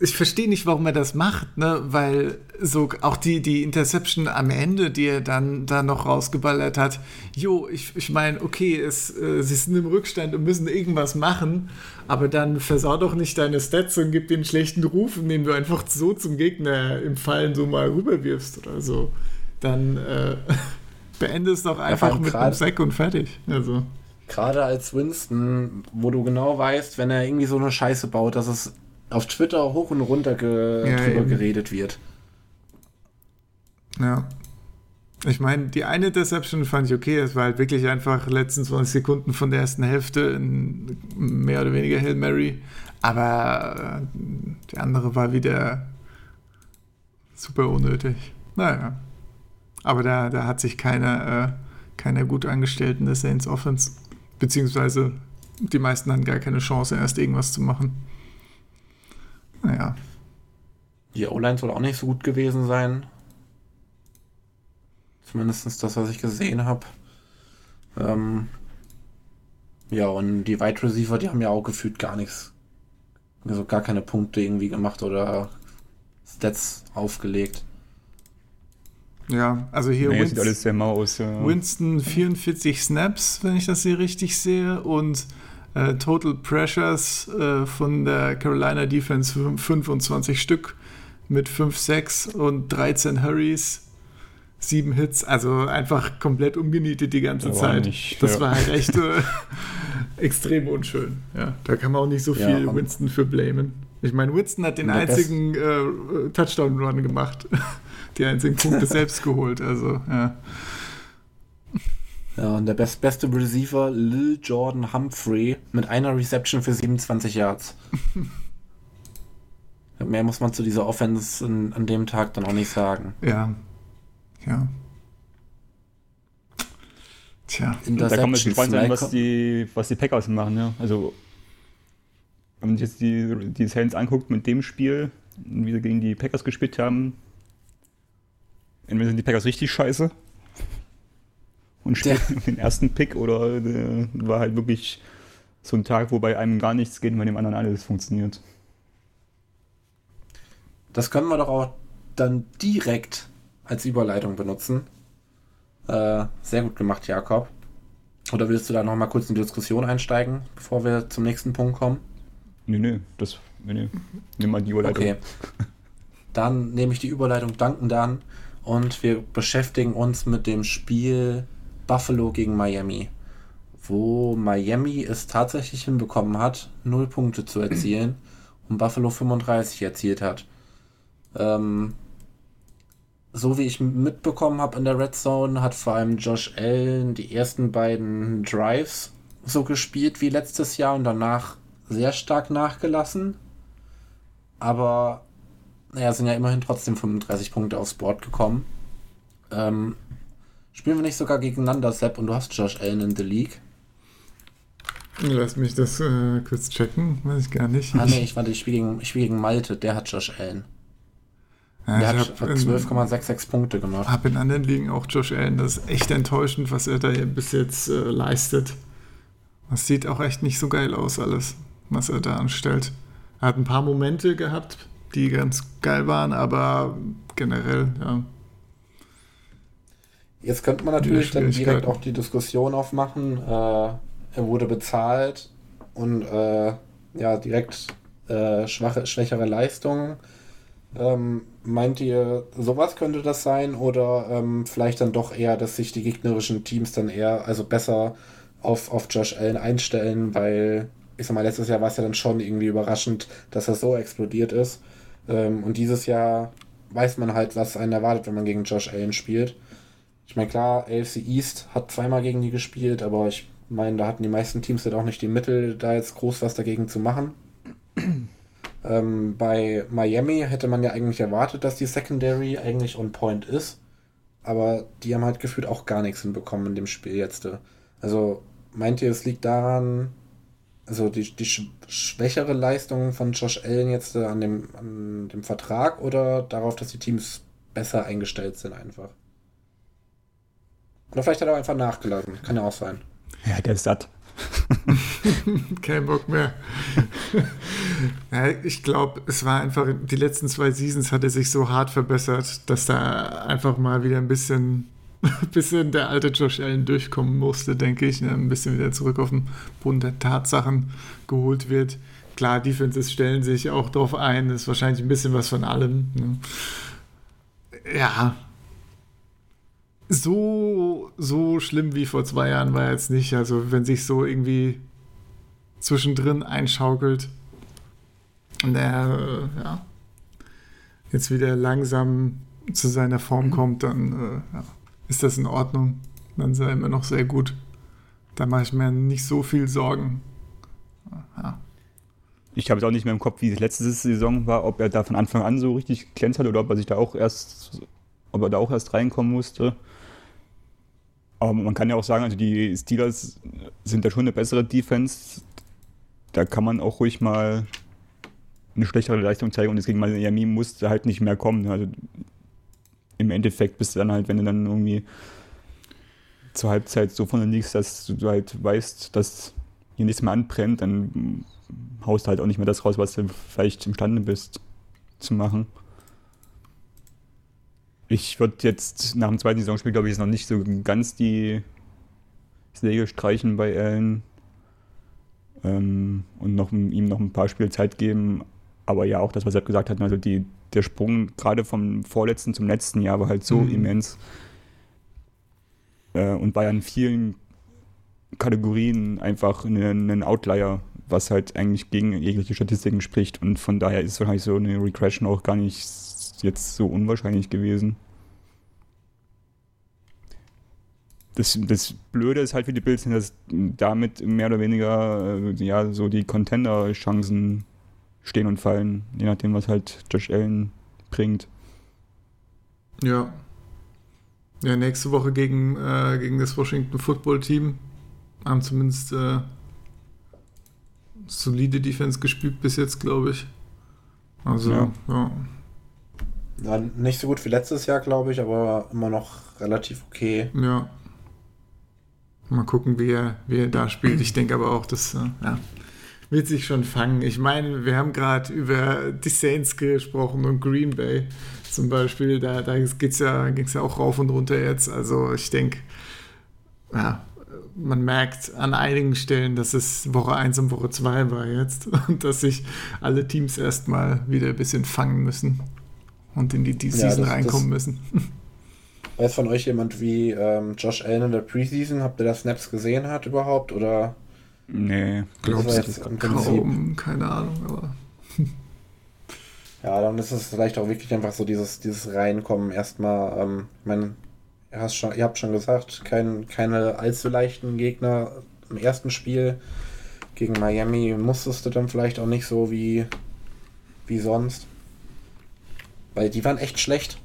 ich verstehe nicht, warum er das macht, ne? Weil so auch die, die Interception am Ende, die er dann da noch rausgeballert hat, jo, ich, ich meine, okay, es, äh, sie sind im Rückstand und müssen irgendwas machen, aber dann versau doch nicht deine Stats und gib den schlechten Ruf, indem du einfach so zum Gegner im Fallen so mal rüberwirfst oder so. Dann äh, <laughs> beende es doch einfach mit einem Sack und fertig. Also. Gerade als Winston, wo du genau weißt, wenn er irgendwie so eine Scheiße baut, dass es auf Twitter hoch und runter ge ja, drüber eben. geredet wird. Ja. Ich meine, die eine Deception fand ich okay. Es war halt wirklich einfach letzten 20 Sekunden von der ersten Hälfte in mehr oder weniger Hail Mary. Aber äh, die andere war wieder super unnötig. Naja. Aber da, da hat sich keiner, äh, keiner gut angestellt in der Saints Offense. Beziehungsweise die meisten hatten gar keine Chance, erst irgendwas zu machen. Naja. Die O-Line soll auch nicht so gut gewesen sein. Zumindest das, was ich gesehen habe. Ähm ja, und die Wide Receiver, die haben ja auch gefühlt gar nichts. Also gar keine Punkte irgendwie gemacht oder Stats aufgelegt. Ja, also hier nee, Winston, sieht alles sehr mau aus. Ja. Winston 44 Snaps, wenn ich das hier richtig sehe, und äh, Total Pressures äh, von der Carolina Defense 25 Stück mit 5 6 und 13 Hurries, 7 Hits, also einfach komplett umgenietet die ganze Zeit. Nicht, das ja. war halt echt äh, <laughs> extrem unschön. Ja, da kann man auch nicht so viel ja, Winston für blamen. Ich meine, Winston hat den einzigen äh, Touchdown-Run gemacht, <laughs> die einzigen Punkte selbst geholt, also ja. Ja, und der best, beste Receiver, Lil Jordan Humphrey, mit einer Reception für 27 Yards. <laughs> Mehr muss man zu dieser Offense in, an dem Tag dann auch nicht sagen. Ja. Ja. Tja. Da kann man sich gespannt sein, was die, was die Packers machen, ja. Also, wenn man sich jetzt die, die Saints anguckt mit dem Spiel, wie sie gegen die Packers gespielt haben, entweder sind die Packers richtig scheiße und spielt ja. den ersten Pick oder äh, war halt wirklich so ein Tag, wo bei einem gar nichts geht und bei dem anderen alles funktioniert. Das können wir doch auch dann direkt als Überleitung benutzen. Äh, sehr gut gemacht, Jakob. Oder willst du da noch mal kurz in die Diskussion einsteigen, bevor wir zum nächsten Punkt kommen? Nee, nee, das, nee, nee. Nimm mal die Überleitung. Okay. Dann nehme ich die Überleitung dankend an und wir beschäftigen uns mit dem Spiel Buffalo gegen Miami, wo Miami es tatsächlich hinbekommen hat, 0 Punkte zu erzielen <clears throat> und Buffalo 35 erzielt hat. Ähm, so wie ich mitbekommen habe in der Red Zone, hat vor allem Josh Allen die ersten beiden Drives so gespielt wie letztes Jahr und danach sehr stark nachgelassen. Aber naja, sind ja immerhin trotzdem 35 Punkte aufs Board gekommen. Ähm, Spielen wir nicht sogar gegeneinander, Sepp, und du hast Josh Allen in the League? Lass mich das äh, kurz checken, weiß ich gar nicht. Ah, nee, ich warte, ich spiele gegen, spiel gegen Malte, der hat Josh Allen. Ja, der hat 12,66 Punkte gemacht. Ich habe in anderen Ligen auch Josh Allen. Das ist echt enttäuschend, was er da bis jetzt äh, leistet. Das sieht auch echt nicht so geil aus, alles, was er da anstellt. Er hat ein paar Momente gehabt, die ganz geil waren, aber generell, ja, Jetzt könnte man natürlich dann direkt auch die Diskussion aufmachen. Äh, er wurde bezahlt und äh, ja, direkt äh, schwache, schwächere Leistungen. Ähm, meint ihr, sowas könnte das sein oder ähm, vielleicht dann doch eher, dass sich die gegnerischen Teams dann eher, also besser auf, auf Josh Allen einstellen, weil ich sag mal, letztes Jahr war es ja dann schon irgendwie überraschend, dass er so explodiert ist. Ähm, und dieses Jahr weiß man halt, was einen erwartet, wenn man gegen Josh Allen spielt. Ich meine, klar, AFC East hat zweimal gegen die gespielt, aber ich meine, da hatten die meisten Teams halt auch nicht die Mittel, da jetzt groß was dagegen zu machen. <clears throat> ähm, bei Miami hätte man ja eigentlich erwartet, dass die Secondary eigentlich on point ist. Aber die haben halt gefühlt auch gar nichts hinbekommen in dem Spiel jetzt. Also meint ihr, es liegt daran, also die, die schwächere Leistung von Josh Allen jetzt äh, an, dem, an dem Vertrag oder darauf, dass die Teams besser eingestellt sind einfach? Oder vielleicht hat er auch einfach nachgelassen. Kann ja auch sein. Ja, der ist satt. <laughs> Kein Bock mehr. <laughs> ja, ich glaube, es war einfach, die letzten zwei Seasons hat er sich so hart verbessert, dass da einfach mal wieder ein bisschen <laughs> bisschen der alte Josh Allen durchkommen musste, denke ich. Ne? Ein bisschen wieder zurück auf den Boden der Tatsachen geholt wird. Klar, Defenses stellen sich auch darauf ein, das ist wahrscheinlich ein bisschen was von allem. Ne? Ja. So, so schlimm wie vor zwei Jahren war er jetzt nicht. Also, wenn sich so irgendwie zwischendrin einschaukelt und er äh, ja, jetzt wieder langsam zu seiner Form kommt, dann äh, ja ist das in Ordnung. Dann sei immer noch sehr gut. Da mache ich mir nicht so viel Sorgen. Ja. Ich habe es auch nicht mehr im Kopf, wie die letzte Saison war, ob er da von Anfang an so richtig glänzt hat oder ob er sich da auch erst, ob er da auch erst reinkommen musste. Aber man kann ja auch sagen, also die Steelers sind da schon eine bessere Defense. Da kann man auch ruhig mal eine schlechtere Leistung zeigen und deswegen Miami musste halt nicht mehr kommen. Also im Endeffekt bist du dann halt, wenn du dann irgendwie zur Halbzeit so von liegst, dass du halt weißt, dass hier nichts mehr anbrennt, dann haust du halt auch nicht mehr das raus, was du vielleicht imstande bist zu machen. Ich würde jetzt nach dem zweiten Saisonspiel, glaube ich, jetzt noch nicht so ganz die Säge streichen bei Allen ähm, und noch, ihm noch ein paar Spiele Zeit geben. Aber ja, auch das, was er gesagt hat, also die, der Sprung gerade vom vorletzten zum letzten Jahr war halt so mhm. immens. Äh, und war ja in vielen Kategorien einfach ein Outlier, was halt eigentlich gegen jegliche Statistiken spricht. Und von daher ist wahrscheinlich so eine Regression auch gar nicht jetzt so unwahrscheinlich gewesen. Das, das Blöde ist halt für die Bills, dass damit mehr oder weniger äh, ja, so die Contender-Chancen stehen und fallen, je nachdem, was halt Josh Allen bringt. Ja. Ja, nächste Woche gegen, äh, gegen das Washington Football Team haben zumindest äh, solide Defense gespielt bis jetzt, glaube ich. Also, ja. ja. Ja. Nicht so gut wie letztes Jahr, glaube ich, aber immer noch relativ okay. Ja. Mal gucken, wie er, wie er da spielt. Ich denke aber auch, dass, äh, ja, wird sich schon fangen. Ich meine, wir haben gerade über die Saints gesprochen und Green Bay zum Beispiel. Da, da ja, ging es ja auch rauf und runter jetzt. Also ich denke, ja, man merkt an einigen Stellen, dass es Woche 1 und Woche 2 war jetzt <laughs> und dass sich alle Teams erstmal wieder ein bisschen fangen müssen und in die, die Season ja, reinkommen das, müssen. <laughs> Weiß von euch jemand, wie ähm, Josh Allen in der Preseason, habt ihr da Snaps gesehen hat überhaupt oder Nee, glaubst du das kaum, keine Ahnung, aber. ja, dann ist es vielleicht auch wirklich einfach so dieses, dieses Reinkommen erstmal. Ähm, ich meine, ihr, schon, ihr habt schon gesagt, kein, keine allzu leichten Gegner im ersten Spiel. Gegen Miami musstest du dann vielleicht auch nicht so wie, wie sonst. Weil die waren echt schlecht.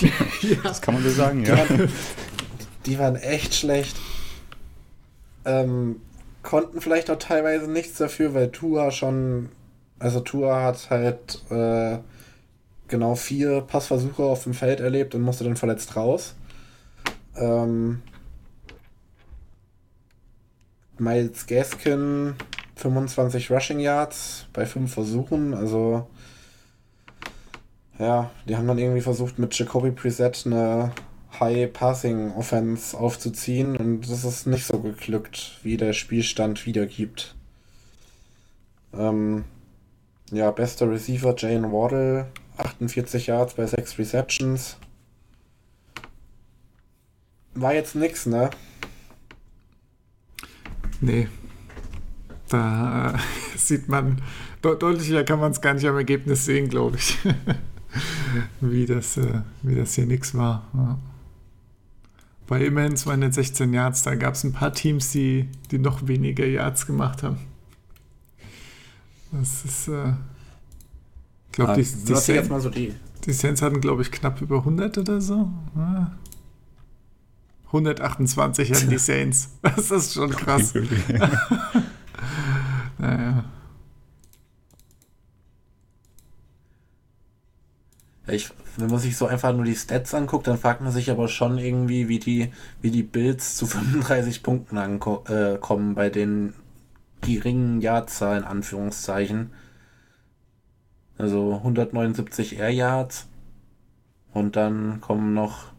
Die, <laughs> ja. Das kann man so sagen, die ja. Waren, die waren echt schlecht. Ähm, konnten vielleicht auch teilweise nichts dafür, weil Tua schon, also Tua hat halt äh, genau vier Passversuche auf dem Feld erlebt und musste dann verletzt raus. Ähm, Miles Gaskin 25 Rushing Yards bei fünf Versuchen, also ja, die haben dann irgendwie versucht mit Jacoby Preset eine High-Passing-Offense aufzuziehen und das ist nicht so geglückt, wie der Spielstand wiedergibt. Ähm, Ja, bester Receiver Jane Waddle, 48 Yards bei 6 Receptions. War jetzt nix, ne? Nee. Da <laughs> sieht man, de deutlicher kann man es gar nicht am Ergebnis sehen, glaube ich. <laughs> <laughs> wie, das, äh, wie das hier nix war. Ja. Bei immerhin 216 Yards, da gab es ein paar Teams, die, die noch weniger Yards gemacht haben. Das ist, äh, ich glaube, ah, die, die, Saints, so die. die Saints hatten, glaube ich, knapp über 100 oder so. Ja. 128 hatten die <laughs> Saints. Das ist schon krass. <laughs> naja. Ich, wenn man sich so einfach nur die Stats anguckt, dann fragt man sich aber schon irgendwie, wie die, wie die Bills zu <laughs> 35 Punkten ankommen äh, bei den geringen Jahrzahl in Anführungszeichen. Also 179 Air Yards und dann kommen noch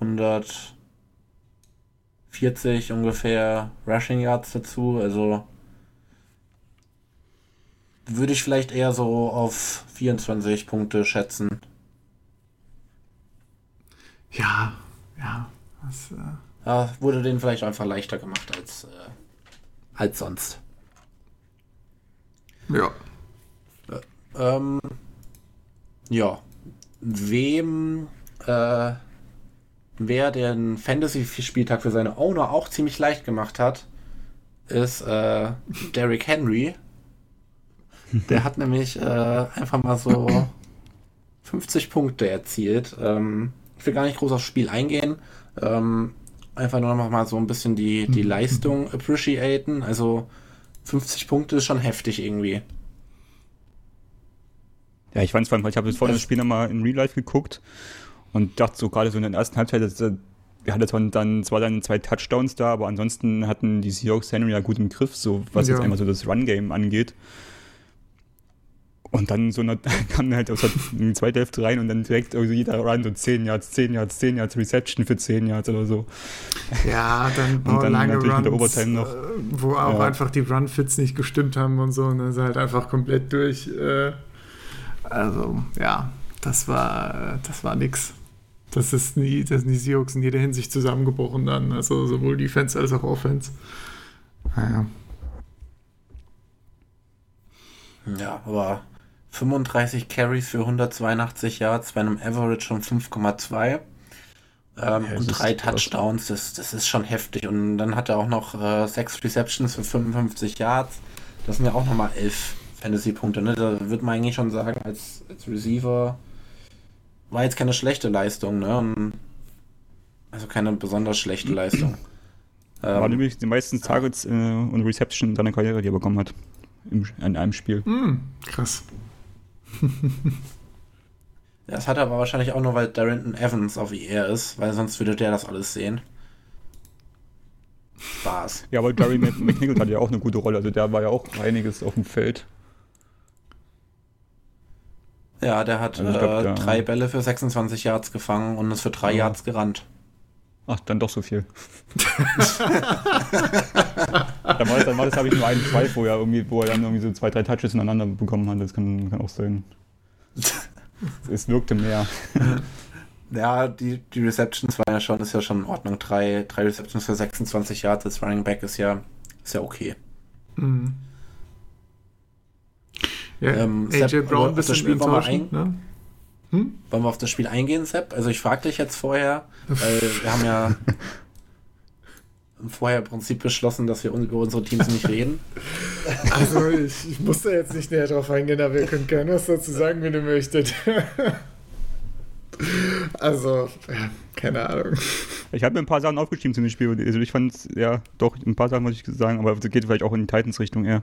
140 ungefähr Rushing Yards dazu. Also würde ich vielleicht eher so auf 24 Punkte schätzen. Ja, ja. Das, äh ja, wurde denen vielleicht einfach leichter gemacht als äh, als sonst. Ja. Äh, ähm, ja. Wem, äh, wer den Fantasy-Spieltag für seine Owner auch ziemlich leicht gemacht hat, ist äh, Derrick Henry. Der hat nämlich äh, einfach mal so 50 Punkte erzielt. Ähm, ich will gar nicht groß aufs Spiel eingehen. Ähm, einfach nur noch mal so ein bisschen die, die mhm. Leistung appreciaten. Also 50 Punkte ist schon heftig irgendwie. Ja, ich fand es vor allem, ich habe das vor dem Spiel nochmal in Real Life geguckt und dachte so gerade so in der ersten Halbzeit, dass, er hatte dann zwar dann zwei Touchdowns da, aber ansonsten hatten die Seahawks Henry ja gut im Griff, so was ja. jetzt einmal so das Run-Game angeht. Und dann so eine, <laughs> kam halt aus der zweiten Hälfte rein und dann direkt also jeder Run so 10 Yards, 10 Yards, 10 Yards, Reception für 10 Yards oder so. Ja, dann, und dann lange natürlich Runs, mit der Overtime noch. Äh, wo auch ja. einfach die Run-Fits nicht gestimmt haben und so und dann ist halt einfach komplett durch. Äh, also, ja, das war, das war nix. Das ist nie, das sind die Seahawks in jeder Hinsicht zusammengebrochen dann. Also sowohl Defense als auch Offense. Naja. Ja, aber 35 Carries für 182 Yards bei einem Average von 5,2. Ähm, ja, und drei Touchdowns, das, das ist schon heftig. Und dann hat er auch noch äh, sechs Receptions für 55 Yards. Das sind ja auch nochmal elf Fantasy-Punkte. Ne? Da würde man eigentlich schon sagen, als, als Receiver war jetzt keine schlechte Leistung. Ne? Also keine besonders schlechte <clears throat> Leistung. War ähm, nämlich die meisten Targets äh, und Reception seiner Karriere, die er bekommen hat. Im, in einem Spiel. Mm, krass. <laughs> Das hat er aber wahrscheinlich auch nur, weil Darrington Evans auf IR ist, weil sonst würde der das alles sehen. Spaß. <laughs> Ja, aber Gary McNichol hat ja auch eine gute Rolle, also der war ja auch einiges auf dem Feld. Ja, der hat also glaub, äh, drei Bälle für 26 Yards gefangen und ist für drei ja. Yards gerannt. Ach, dann doch so viel. <laughs> dann war das, dann war das habe ich nur einen, zwei vorher, irgendwie, wo er dann irgendwie so zwei, drei Touches ineinander bekommen hat. Das kann, kann auch sein. es wirkte mehr. <laughs> Ja, die, die Receptions waren ja schon, ist ja schon in Ordnung. Drei, drei Receptions für 26 Yards als Running Back ist ja, ist ja okay. Mhm. Ja, ähm, AJ Sepp, Brown bisschen das Spiel ein, ne? Hm? Wollen wir auf das Spiel eingehen, Sepp? Also ich frage dich jetzt vorher, weil wir haben ja vorher im Prinzip beschlossen, dass wir über unsere Teams nicht reden. <laughs> Also ich, ich muss da jetzt nicht näher drauf eingehen, aber ihr könnt gerne was dazu sagen, wenn ihr möchtet. <laughs> Also, ja, keine Ahnung. Ich habe mir ein paar Sachen aufgeschrieben zu dem Spiel. Also ich fand ja doch ein paar Sachen muss ich sagen, aber das geht vielleicht auch in die Titans-Richtung eher.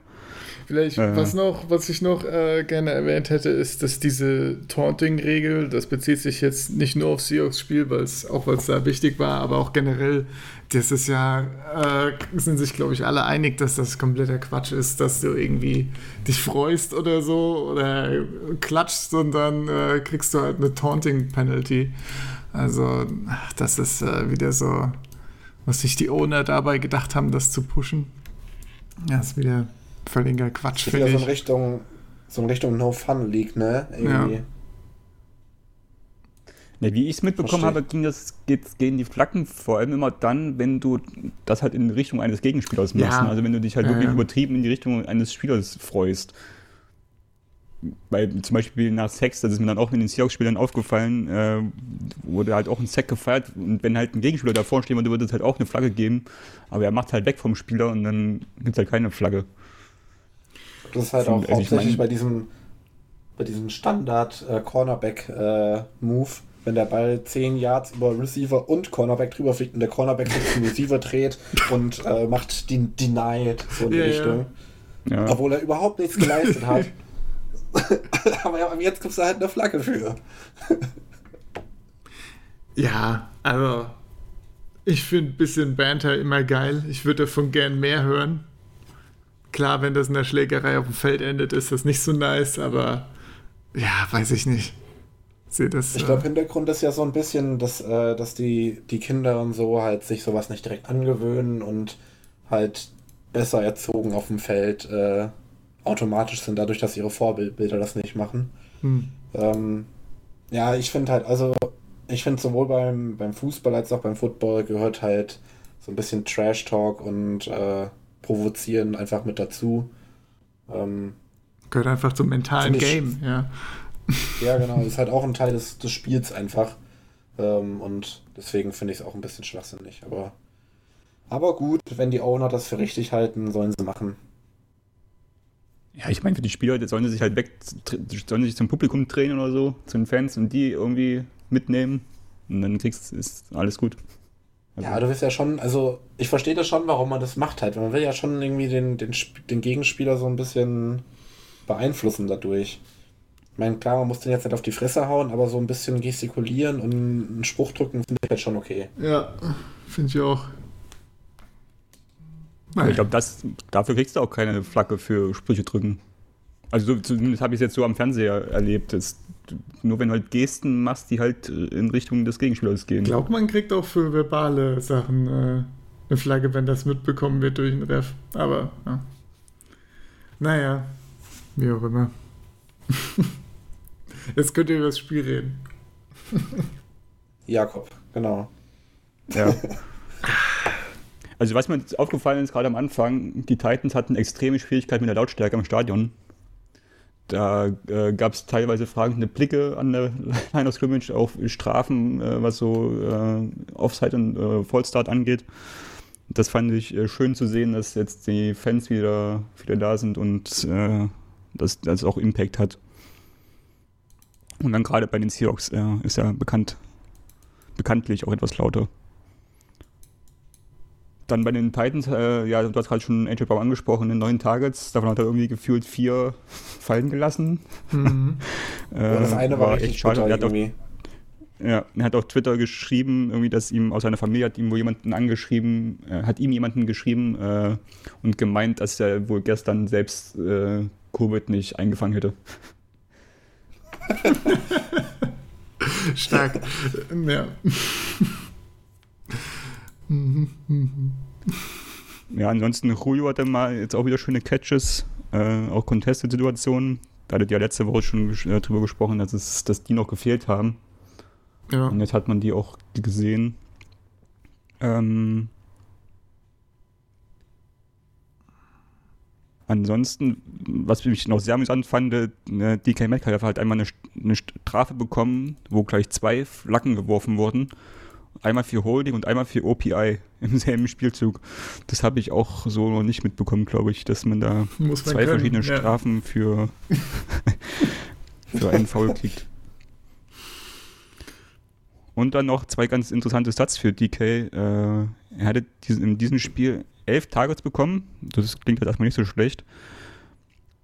Vielleicht, äh, was noch, was ich noch äh, gerne erwähnt hätte, ist, dass diese Taunting-Regel, das bezieht sich jetzt nicht nur auf Seahawks Spiel, weil es auch weil es da wichtig war, aber auch generell, das ist ja, äh, sind sich glaube ich alle einig, dass das kompletter Quatsch ist, dass du irgendwie dich freust oder so oder klatschst und dann äh, kriegst du halt eine Taunting-Penalty. Also, das ist äh, wieder so, was sich die Owner dabei gedacht haben, das zu pushen. Ja, ist wieder völliger Quatsch, finde ich. So in Richtung, so in Richtung No Fun League, ne? Irgendwie. Ja. Ne, wie ich es mitbekommen Verstehe. habe, ging das, geht, gehen die Flaggen vor allem immer dann, wenn du das halt in Richtung eines Gegenspielers machst. Ja. Ne? Also wenn du dich halt ja, wirklich ja. übertrieben in die Richtung eines Spielers freust. Weil zum Beispiel nach Sex, das ist mir dann auch in den Seahawks-Spielern aufgefallen, äh, wurde halt auch ein Sack gefeiert und wenn halt ein Gegenspieler davor stehen würde, würde es halt auch eine Flagge geben, aber er macht halt weg vom Spieler und dann gibt es halt keine Flagge. Das ist halt auch also hauptsächlich bei diesem, bei diesem Standard-Cornerback-Move, äh, äh, wenn der Ball 10 Yards über Receiver und Cornerback drüber fliegt und der Cornerback sich zum Receiver dreht und äh, macht die Denied so in die ja, Richtung. Ja. Obwohl er überhaupt nichts geleistet hat. <laughs> <laughs> aber jetzt gibt es da halt eine Flagge für. ja, also ich finde ein bisschen Banter immer geil. Ich würde davon gern mehr hören. Klar, wenn das in der Schlägerei auf dem Feld endet, ist das nicht so nice, aber ja, weiß ich nicht. Sehe das. Ich glaube, äh, Hintergrund ist ja so ein bisschen, dass, äh, dass die, die Kinder und so halt sich sowas nicht direkt angewöhnen und halt besser erzogen auf dem Feld äh, automatisch sind, dadurch, dass ihre Vorbildbilder das nicht machen. Hm. Ähm, ja, ich finde halt, also ich finde sowohl beim, beim Fußball als auch beim Football gehört halt so ein bisschen Trash-Talk und äh, Provozieren einfach mit dazu. Ähm, gehört einfach zum mentalen Game, ja. Ja, <laughs> genau, ist halt auch ein Teil des, des Spiels einfach. Ähm, und deswegen finde ich es auch ein bisschen schwachsinnig. Aber, aber gut, wenn die Owner das für richtig halten, sollen sie machen. Ja, ich meine, für die Spieler sollen sie sich halt weg, sollen sie sich zum Publikum drehen oder so, zu den Fans und die irgendwie mitnehmen. Und dann kriegst ist alles gut. Also ja, du willst ja schon, also ich verstehe das schon, warum man das macht halt. Man will ja schon irgendwie den, den, den Gegenspieler so ein bisschen beeinflussen dadurch. Ich meine, klar, man muss den jetzt nicht auf die Fresse hauen, aber so ein bisschen gestikulieren und einen Spruch drücken finde ich halt schon okay. Ja, finde ich auch. Nein. Ich glaube, dafür kriegst du auch keine Flagge für Sprüche drücken. Also so, zumindest habe ich es jetzt so am Fernseher erlebt. Dass nur wenn du halt Gesten machst, die halt äh, in Richtung des Gegenspielers gehen. Ich glaube, man kriegt auch für verbale Sachen äh, eine Flagge, wenn das mitbekommen wird durch einen Ref. Aber, ja. Naja, wie auch immer. <laughs> Jetzt könnt ihr über das Spiel reden. Jakob, genau. Ja. <laughs> Also was mir aufgefallen ist, gerade am Anfang, die Titans hatten extreme Schwierigkeiten mit der Lautstärke im Stadion. Da äh, gab es teilweise fragende Blicke an der <laughs> Line of Scrimmage auf Strafen, äh, was so äh, Offside und äh, Vollstart angeht. Das fand ich äh, schön zu sehen, dass jetzt die Fans wieder, wieder da sind und äh, dass das auch Impact hat. Und dann gerade bei den Seahawks äh, ist er bekannt, bekanntlich auch etwas lauter. Dann bei den Titans, äh, ja, du hast gerade schon AJ Brown angesprochen, in neun Targets, davon hat er irgendwie gefühlt vier <laughs> fallen gelassen. Mhm. <laughs> äh, das eine war, war echt schade. Er hat, auch, ja, er hat auf Twitter geschrieben, irgendwie, dass ihm aus seiner Familie hat ihm wohl jemanden angeschrieben, äh, hat ihm jemanden geschrieben äh, und gemeint, dass er wohl gestern selbst äh, Covid nicht eingefangen hätte. <laughs> Stark. Ja. <laughs> ja, ansonsten Julio hatte mal jetzt auch wieder schöne Catches, äh, auch Contested-Situationen. Da hattet ihr ja letzte Woche schon äh, drüber gesprochen, dass, es, dass die noch gefehlt haben. Ja. Und jetzt hat man die auch gesehen. Ähm, Ansonsten, was mich noch sehr amüsant fand, ne, DK Metcalf hat einmal eine, eine, Strafe bekommen, wo gleich zwei Flaggen geworfen wurden. Einmal für Holding und einmal für OPI <laughs> im selben Spielzug. Das habe ich auch so noch nicht mitbekommen, glaube ich, dass man da man zwei können, verschiedene ja. Strafen für, <laughs> für einen Foul kriegt. Und dann noch zwei ganz interessante Stats für DK. Äh, er hatte in diesem Spiel elf Targets bekommen. Das klingt halt erstmal nicht so schlecht.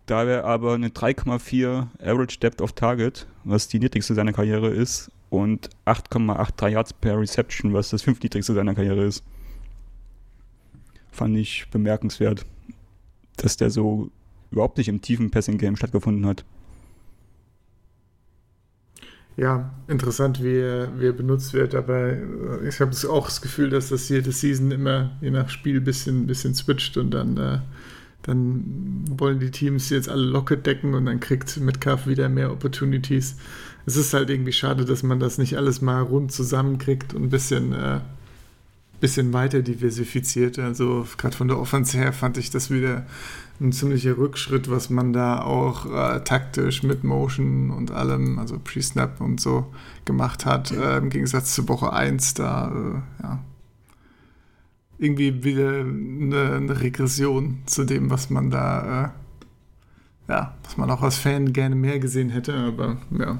Da wäre aber eine 3,4 Average Depth of Target, was die niedrigste seiner Karriere ist, und 8,83 Yards per Reception, was das fünftniedrigste seiner Karriere ist. Fand ich bemerkenswert, dass der so überhaupt nicht im tiefen Passing-Game stattgefunden hat ja, interessant, wie er, wie er benutzt wird, aber äh, ich habe auch das Gefühl, dass das jede Season immer je nach Spiel ein bisschen, bisschen switcht und dann, äh, dann wollen die Teams jetzt alle Locket decken und dann kriegt Metcalf wieder mehr Opportunities. Es ist halt irgendwie schade, dass man das nicht alles mal rund zusammenkriegt und ein bisschen, äh, bisschen weiter diversifiziert. Also gerade von der Offense her fand ich das wieder ein ziemlicher Rückschritt, was man da auch äh, taktisch mit Motion und allem, also Pre-Snap und so gemacht hat, äh, im Gegensatz zu Woche 1, da, äh, ja, irgendwie wieder eine, eine, Regression zu dem, was man da, äh, ja, was man auch als Fan gerne mehr gesehen hätte, aber ja.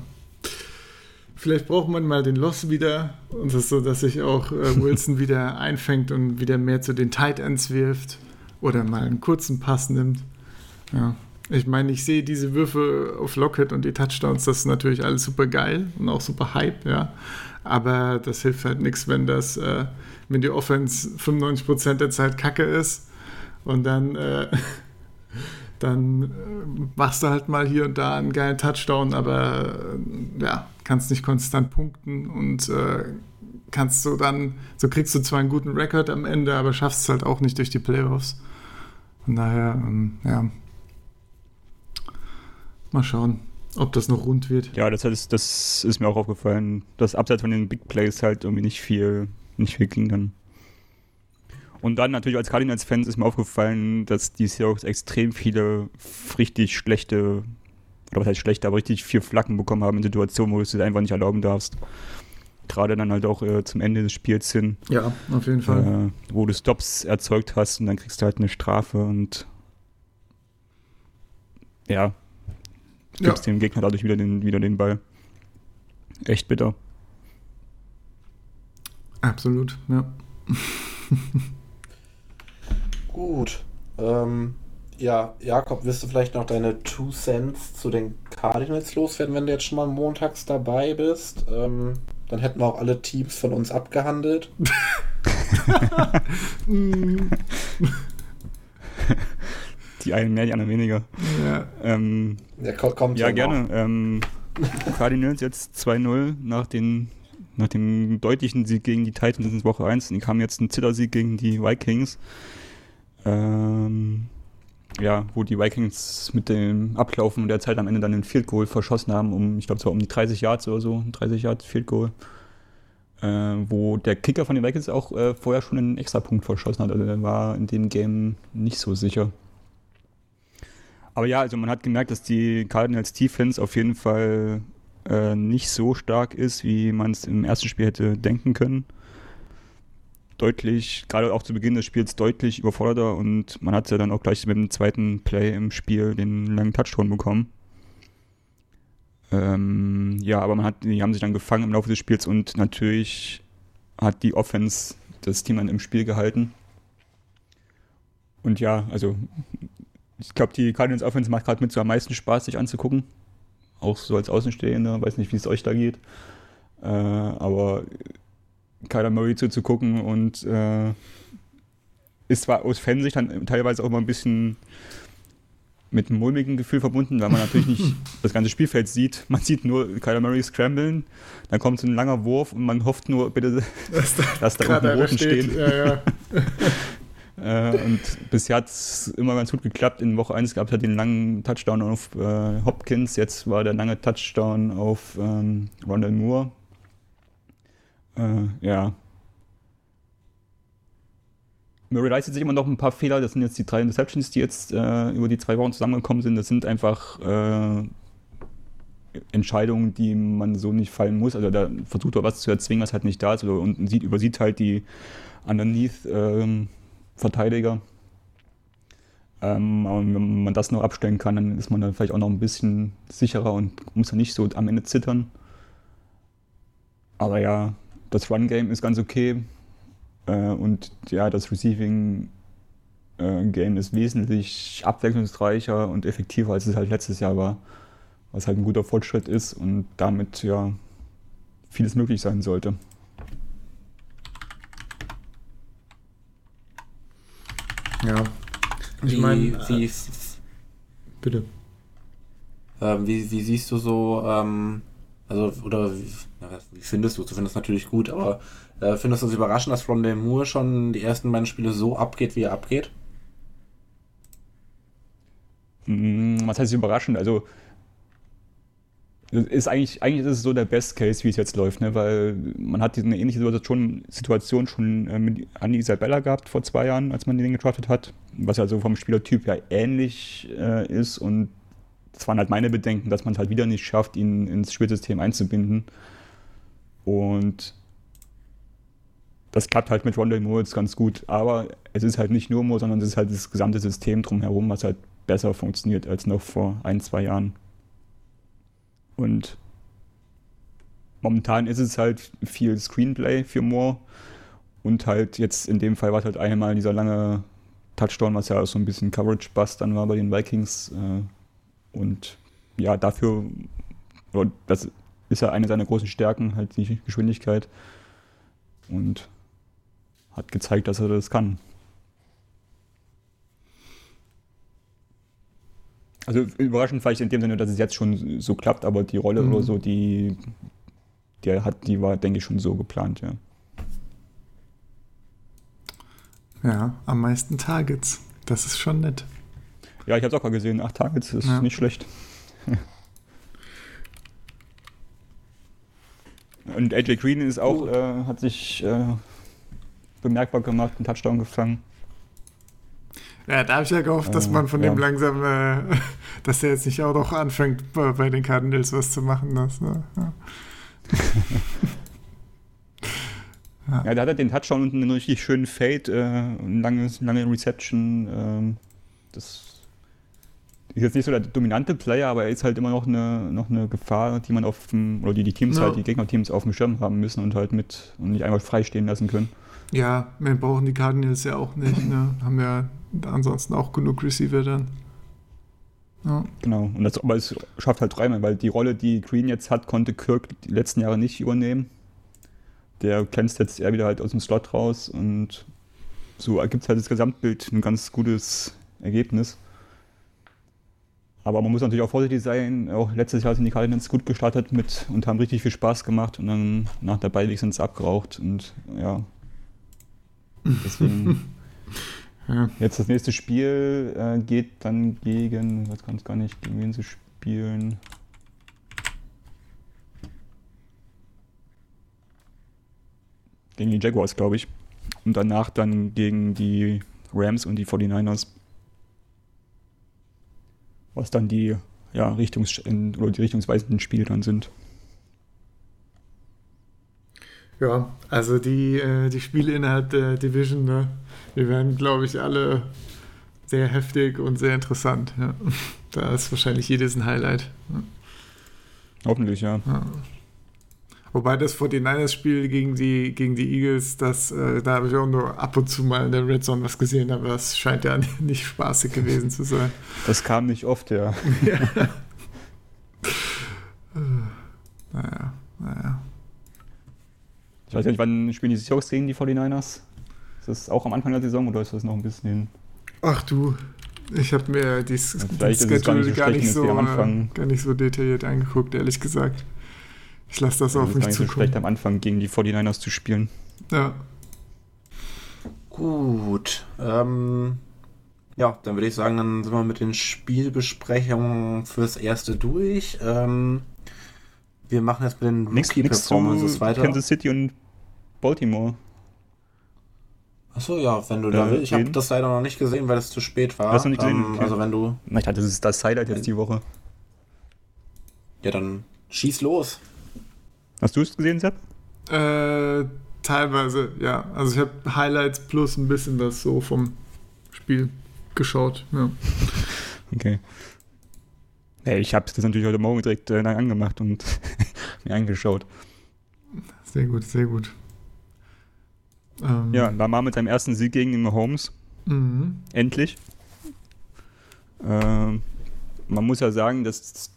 Vielleicht braucht man mal den Loss wieder und das so, dass sich auch äh, Wilson <laughs> wieder einfängt und wieder mehr zu den Tight Ends wirft oder mal einen kurzen Pass nimmt. Ja. Ich meine, ich sehe diese Würfe auf Lockett und die Touchdowns, das ist natürlich alles super geil und auch super Hype, ja. Aber das hilft halt nichts, wenn das, äh, wenn die Offense 95% der Zeit kacke ist und dann, äh, <laughs> dann äh, machst du halt mal hier und da einen geilen Touchdown, aber äh, ja, kannst nicht konstant punkten und äh, kannst du dann, so kriegst du zwar einen guten Rekord am Ende, aber schaffst es halt auch nicht durch die Playoffs. Von daher, ähm, ja. Mal schauen, ob das noch rund wird. Ja, das, heißt, das ist mir auch aufgefallen, dass abseits von den Big Plays halt irgendwie nicht viel, nicht viel ging dann. Und dann natürlich als Cardinals-Fans ist mir aufgefallen, dass die Seahawks extrem viele richtig schlechte, oder was heißt schlechte, aber richtig vier Flaggen bekommen haben in Situationen, wo du es dir einfach nicht erlauben darfst gerade dann halt auch äh, zum Ende des Spiels hin. Ja, auf jeden Fall. Äh, wo du Stops erzeugt hast und dann kriegst du halt eine Strafe und ja, gibst ja. dem Gegner dadurch wieder den, wieder den Ball. Echt bitter. Absolut, ja. Gut. Ähm, ja, Jakob, wirst du vielleicht noch deine Two Cents zu den Cardinals loswerden, wenn du jetzt schon mal montags dabei bist? Ähm, dann hätten wir auch alle Teams von uns abgehandelt. <laughs> die einen mehr, die anderen weniger. Ja, ähm, ja kommt Ja, gerne. Ähm, Cardinals jetzt 2-0 nach, nach dem deutlichen Sieg gegen die Titans in Woche 1. Dann kam jetzt ein Zittersieg gegen die Vikings. Ähm, ja, wo die Vikings mit dem Ablaufen der Zeit am Ende dann den Field Goal verschossen haben, um, ich glaube, es war um die 30 Yards oder so, 30 Yards Field Goal. Äh, wo der Kicker von den Vikings auch äh, vorher schon einen Extrapunkt verschossen hat. Also der war in dem Game nicht so sicher. Aber ja, also man hat gemerkt, dass die Cardinals Defense auf jeden Fall äh, nicht so stark ist, wie man es im ersten Spiel hätte denken können deutlich, gerade auch zu Beginn des Spiels, deutlich überforderter und man hat ja dann auch gleich mit dem zweiten Play im Spiel den langen Touchdown bekommen. Ähm, ja, aber man hat, die haben sich dann gefangen im Laufe des Spiels und natürlich hat die Offense das Team dann im Spiel gehalten. Und ja, also ich glaube, die Cardinals Offense macht gerade mit so am meisten Spaß, sich anzugucken. Auch so als Außenstehender, weiß nicht, wie es euch da geht. Äh, aber Kyler Murray zuzugucken und äh, ist zwar aus Fansicht dann teilweise auch immer ein bisschen mit einem mulmigen Gefühl verbunden, weil man natürlich nicht <laughs> das ganze Spielfeld sieht. Man sieht nur Kyler Murray scramblen, dann kommt so ein langer Wurf und man hofft nur bitte, <laughs> dass da, dass da unten Roten steht. Ja, ja. <laughs> äh, und bisher hat es immer ganz gut geklappt. In Woche 1 gab es halt den langen Touchdown auf äh, Hopkins, jetzt war der lange Touchdown auf ähm, Rondell Moore. Äh, ja. Murray leistet sich immer noch ein paar Fehler. Das sind jetzt die drei Interceptions, die jetzt äh, über die zwei Wochen zusammengekommen sind. Das sind einfach äh, Entscheidungen, die man so nicht fallen muss. Also da versucht er was zu erzwingen, was halt nicht da ist. Oder, und sieht, übersieht halt die Underneath-Verteidiger. Ähm, aber wenn man das noch abstellen kann, dann ist man dann vielleicht auch noch ein bisschen sicherer und muss dann nicht so am Ende zittern. Aber ja, das Run-Game ist ganz okay. Äh, und ja, das Receiving äh, Game ist wesentlich abwechslungsreicher und effektiver, als es halt letztes Jahr war. Was halt ein guter Fortschritt ist und damit ja vieles möglich sein sollte. Ja. Ich meine. Wie, äh, bitte. Ähm, wie, wie siehst du so ähm, also, oder wie, findest du? Du findest natürlich gut, aber äh, findest du es überraschend, dass Rondell Moore schon die ersten beiden Spiele so abgeht, wie er abgeht? Mm, was heißt überraschend? Also ist eigentlich, eigentlich ist es so der Best Case, wie es jetzt läuft, ne? weil man hat eine ähnliche Situation, Situation schon äh, mit Andy Isabella gehabt vor zwei Jahren, als man den gedraftet hat, was also vom Spielertyp ja ähnlich äh, ist und das waren halt meine Bedenken, dass man es halt wieder nicht schafft, ihn ins Spielsystem einzubinden und das klappt halt mit Rondell Moore jetzt ganz gut, aber es ist halt nicht nur Moore, sondern es ist halt das gesamte System drumherum, was halt besser funktioniert als noch vor ein, zwei Jahren. Und momentan ist es halt viel Screenplay für Moore. Und halt jetzt in dem Fall war es halt einmal dieser lange Touchdown, was ja auch so ein bisschen Coverage-Bust dann war bei den Vikings. Äh, und ja, dafür, das ist ja eine seiner großen Stärken, halt die Geschwindigkeit. Und hat gezeigt, dass er das kann. Also überraschend vielleicht in dem Sinne, dass es jetzt schon so klappt, aber die Rolle mhm. oder so, die, die hat, die war, denke ich, schon so geplant, ja. Ja, am meisten Targets. Das ist schon nett. Ja, ich habe es auch mal gesehen. Acht Targets ist ja. nicht schlecht. <laughs> Und AJ Green ist auch, äh, hat sich äh, bemerkbar gemacht, einen Touchdown gefangen. Ja, da habe ich ja gehofft, dass man von ja. dem langsam, äh, <laughs> dass der jetzt nicht auch noch anfängt, bei, bei den Cardinals was zu machen. Das, ne? ja. ja. <laughs> ja, da hat er den Touchdown und einen richtig schönen Fade, äh, eine lange, lange Reception. Ähm, das ist jetzt nicht so der dominante Player, aber er ist halt immer noch eine, noch eine Gefahr, die man auf dem, oder die die Teams ja. halt, die Gegnerteams auf dem Schirm haben müssen und halt mit und nicht einfach freistehen lassen können. Ja, wir brauchen die Cardinals ja auch nicht. Ne? Haben ja ansonsten auch genug Receiver dann. Ja. Genau, und das, aber es schafft halt dreimal, weil die Rolle, die Green jetzt hat, konnte Kirk die letzten Jahre nicht übernehmen. Der glänzt jetzt eher wieder halt aus dem Slot raus und so ergibt halt das Gesamtbild ein ganz gutes Ergebnis. Aber man muss natürlich auch vorsichtig sein. Auch letztes Jahr sind die Cardinals gut gestartet mit und haben richtig viel Spaß gemacht und dann nach der Beilig sind sie abgeraucht und ja, Deswegen. <laughs> ja. Jetzt das nächste Spiel äh, geht dann gegen, ich weiß ganz gar nicht, gegen wen sie spielen. Gegen die Jaguars, glaube ich. Und danach dann gegen die Rams und die 49ers. Was dann die ja, Richtungs oder die richtungsweisenden Spiele dann sind. Ja, also die, äh, die Spiele innerhalb der Division, ne, die werden, glaube ich, alle sehr heftig und sehr interessant. Ja. <laughs> Da ist wahrscheinlich jedes ein Highlight. Ja. Hoffentlich, ja. ja. Wobei das 49ers-Spiel gegen die, gegen die Eagles, das, äh, da habe ich auch nur ab und zu mal in der Red Zone was gesehen, aber das scheint ja <laughs> nicht spaßig gewesen zu sein. Das kam nicht oft, ja. ja. <laughs> naja, naja. Ich weiß nicht, wann spielen die Seahawks gegen die 49ers? Ist das auch am Anfang der Saison oder ist das noch ein bisschen hin? Ach du, ich habe mir die ja, Schedule gar nicht so, gar nicht so, äh, gar nicht so detailliert angeguckt, ehrlich gesagt. Ich lasse das ja, auf mich zukommen. So schlecht am Anfang gegen die 49ers zu spielen. Ja. Gut. Ähm, ja, dann würde ich sagen, dann sind wir mit den Spielbesprechungen fürs erste durch. Ähm, wir machen jetzt mit den Rookie-Performances weiter. Kansas City und Baltimore. Achso, ja, wenn du da willst. Ich habe das leider noch nicht gesehen, weil es zu spät war. Hast du nicht gesehen? Ähm, okay. Also wenn du. Ich dachte, das ist das Highlight jetzt die Woche. Ja, dann schieß los. Hast du es gesehen, Sepp? Äh, teilweise, ja. Also ich habe Highlights plus ein bisschen das so vom Spiel geschaut, ja. Okay. Hey, ich habe das natürlich heute Morgen direkt äh, angemacht und <laughs> mir angeschaut. Sehr gut, sehr gut. Ähm, ja, Lamar mit seinem ersten Sieg gegen den Mahomes. Mhm. Endlich. Ähm, man muss ja sagen, dass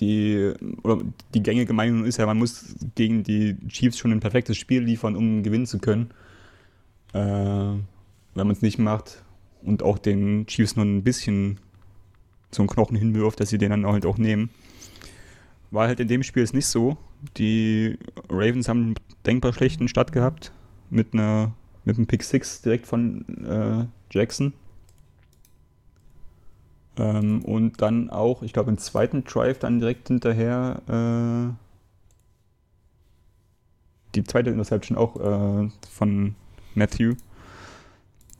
die, oder die gängige Meinung ist ja, man muss gegen die Chiefs schon ein perfektes Spiel liefern, um gewinnen zu können. Äh, wenn man es nicht macht und auch den Chiefs nur ein bisschen einen Knochen hinwirft, dass sie den dann halt auch nehmen. War halt in dem Spiel jetzt nicht so. Die Ravens haben einen denkbar schlechten Start gehabt mit einer mit einem Pick 6 direkt von äh, Jackson. Ähm, und dann auch, ich glaube, im zweiten Drive dann direkt hinterher äh, die zweite Interception auch äh, von Matthew,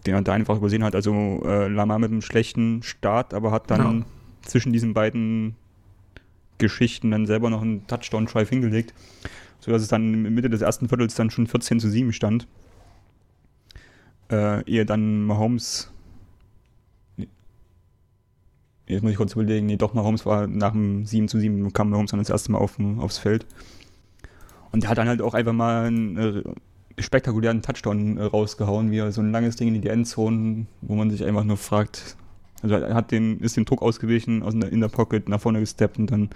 den er da einfach übersehen hat. Also äh, Lamar mit einem schlechten Start, aber hat dann ja. zwischen diesen beiden Geschichten dann selber noch einen Touchdown-Drive hingelegt, sodass es dann Mitte des ersten Viertels dann schon 14 zu 7 stand. Äh, ehe dann Mahomes jetzt muss ich kurz überlegen, nee, doch, Mahomes war nach dem 7 zu 7, kam Mahomes dann das erste Mal auf, aufs Feld. Und der hat dann halt auch einfach mal einen äh, spektakulären Touchdown äh, rausgehauen, wie er so ein langes Ding in die Endzone, wo man sich einfach nur fragt, also er hat den, ist dem Druck ausgewichen, aus der, in der Pocket nach vorne gesteppt und dann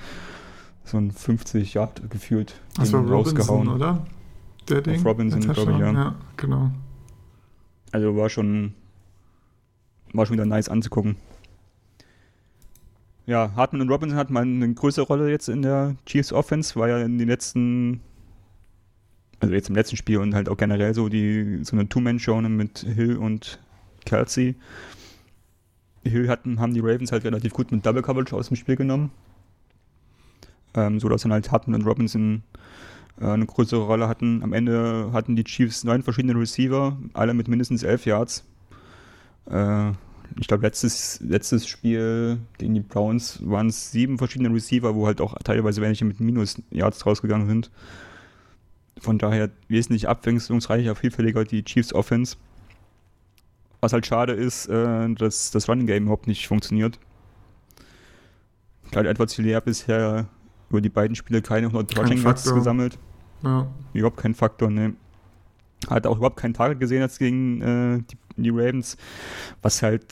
so ein 50 Yard gefühlt war rausgehauen. Oder? Der Ding? Auf Robinson, glaube ich, ja. ja. genau. Also war schon, war schon wieder nice anzugucken. Ja, Hartman und Robinson hatten mal eine größere Rolle jetzt in der Chiefs Offense, war ja in den letzten, also jetzt im letzten Spiel und halt auch generell so die so eine Two-Man-Show mit Hill und Kelsey. Hill hatten, haben die Ravens halt relativ gut mit Double Coverage aus dem Spiel genommen. Ähm, so dass dann halt Hartman und Robinson äh, eine größere Rolle hatten. Am Ende hatten die Chiefs neun verschiedene Receiver, alle mit mindestens elf Yards. Äh, ich glaube, letztes, letztes Spiel gegen die Browns waren es sieben verschiedene Receiver, wo halt auch teilweise welche mit Minus-Yards rausgegangen sind. Von daher wesentlich abwechslungsreicher, vielfältiger die Chiefs Offense. Was halt schade ist, äh, dass das Running Game überhaupt nicht funktioniert. Clyde Edwards Hilaire bisher über die beiden Spiele keine 100 Rushing Yards gesammelt. Ja. Überhaupt kein Faktor, ne. Hat auch überhaupt kein Target gesehen als gegen äh, die, die, Ravens, was halt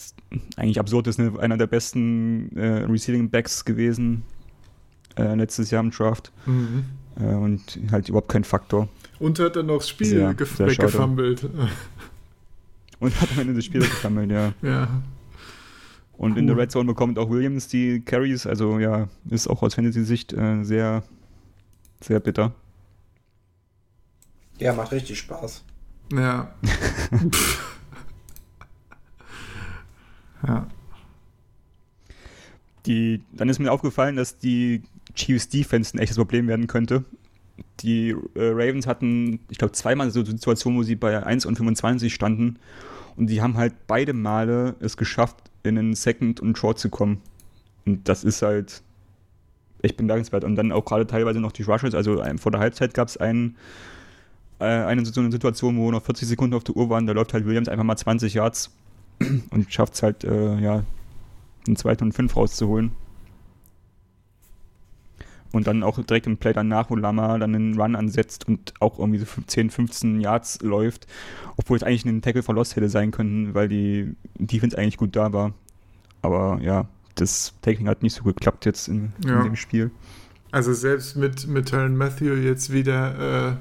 eigentlich absurd ist, ne? einer der besten äh, Receiving Backs gewesen äh, letztes Jahr im Draft. Mhm. Äh, und halt überhaupt kein Faktor. Und hat dann noch das Spiel sehr, sehr weggefummelt. <laughs> Und hat am Ende das Spiel weggefummelt, ja. Ja. Und cool. in der Red Zone bekommt auch Williams die Carries, also ja, ist auch aus Fantasy-Sicht äh, sehr, sehr bitter. Ja, macht richtig Spaß. Ja. <laughs> ja. Die, dann ist mir aufgefallen, dass die Chiefs Defense ein echtes Problem werden könnte. Die äh, Ravens hatten, ich glaube, zweimal so eine Situation, wo sie bei 1 und 25 standen. Und die haben halt beide Male es geschafft, in einen Second und Short zu kommen. Und das ist halt echt bemerkenswert. Und dann auch gerade teilweise noch die Rushes. Also ähm, vor der Halbzeit gab es einen äh, eine, so eine Situation, wo noch 40 Sekunden auf der Uhr waren, da läuft halt Williams einfach mal 20 Yards <clears throat> und schafft es halt, äh, ja, einen zweiten und fünf rauszuholen. Und dann auch direkt im Play danach, wo Lama dann einen Run ansetzt und auch irgendwie so 10, 15 Yards läuft, obwohl es eigentlich ein Tackle for Loss hätte sein können, weil die Defense eigentlich gut da war. Aber ja, das Tackling hat nicht so geklappt jetzt in, ja. in dem Spiel. Also selbst mit, mit Tyron Matthew jetzt wieder äh,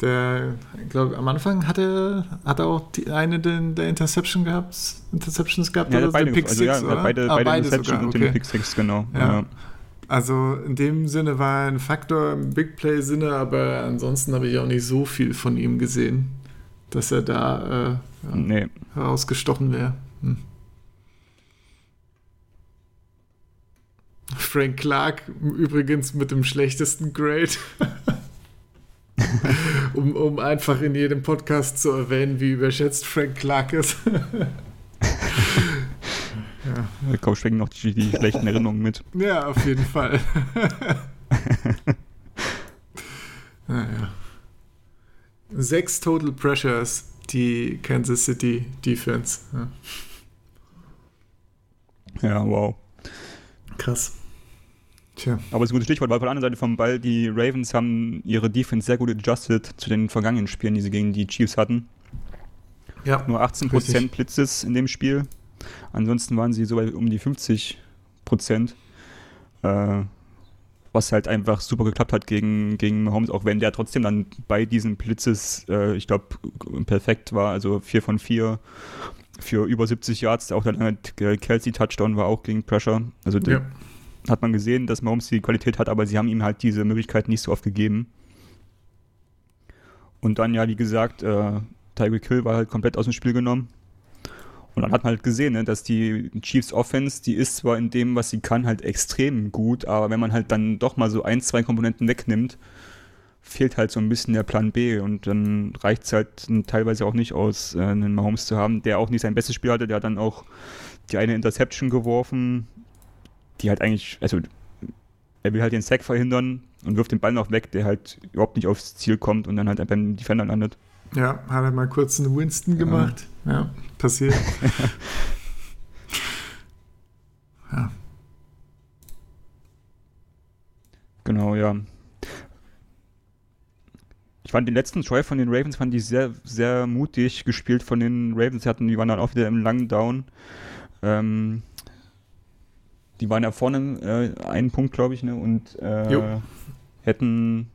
der, ich glaube, am Anfang hatte, hat er auch die, eine den, der Interception gehabt, Interceptions gehabt ja, oder beide, Pick also, Six, ja, oder? Beide, ah, beide, beide Interception sogar, und okay. den Pick Six, genau. Ja. Also in dem Sinne war er ein Faktor im Big Play-Sinne, aber ansonsten habe ich auch nicht so viel von ihm gesehen, dass er da äh, nee. herausgestochen wäre. Hm. Frank Clark übrigens mit dem schlechtesten Grade. <laughs> <laughs> um, um einfach in jedem Podcast zu erwähnen, wie überschätzt Frank Clark ist. ja. Da kommen schwenken noch die, die schlechten Erinnerungen mit. <laughs> Ja, auf jeden Fall. <laughs> naja. Sechs Total Pressures, die Kansas City Defense. Ja, ja wow. Krass. Tja. Aber es ist ein gutes Stichwort, weil von der anderen Seite vom Ball, die Ravens haben ihre Defense sehr gut adjusted zu den vergangenen Spielen, die sie gegen die Chiefs hatten. Ja. Nur 18% richtig. Blitzes in dem Spiel. Ansonsten waren sie so bei um die 50% Äh, was halt einfach super geklappt hat gegen, gegen Mahomes, auch wenn der trotzdem dann bei diesen Blitzes, äh, ich glaube, perfekt war. Also 4 von 4 für über 70 Yards. Auch der Kelsey-Touchdown war auch gegen Pressure. Also ja hat man gesehen, dass Mahomes die Qualität hat, aber sie haben ihm halt diese Möglichkeit nicht so oft gegeben. Und dann ja, wie gesagt, äh, Tyreek Hill war halt komplett aus dem Spiel genommen. Und dann hat man halt gesehen, ne, dass die Chiefs Offense, die ist zwar in dem, was sie kann, halt extrem gut, aber wenn man halt dann doch mal so ein, zwei Komponenten wegnimmt, fehlt halt so ein bisschen der Plan B und dann reicht es halt teilweise auch nicht aus, äh, einen Mahomes zu haben, der auch nicht sein bestes Spiel hatte, der hat dann auch die eine Interception geworfen, die halt eigentlich, also er will halt den Sack verhindern und wirft den Ball noch weg, der halt überhaupt nicht aufs Ziel kommt und dann halt beim Defender landet. Ja, hat er mal kurz einen Winston gemacht. Ja, ja passiert. <laughs> ja. Genau, ja. Ich fand den letzten Drive von den Ravens fand ich sehr, sehr mutig gespielt von den Ravens. Die, hatten, die waren dann auch wieder im langen Down. Ähm, die waren ja vorne äh, einen Punkt, glaube ich, ne? und äh, hätten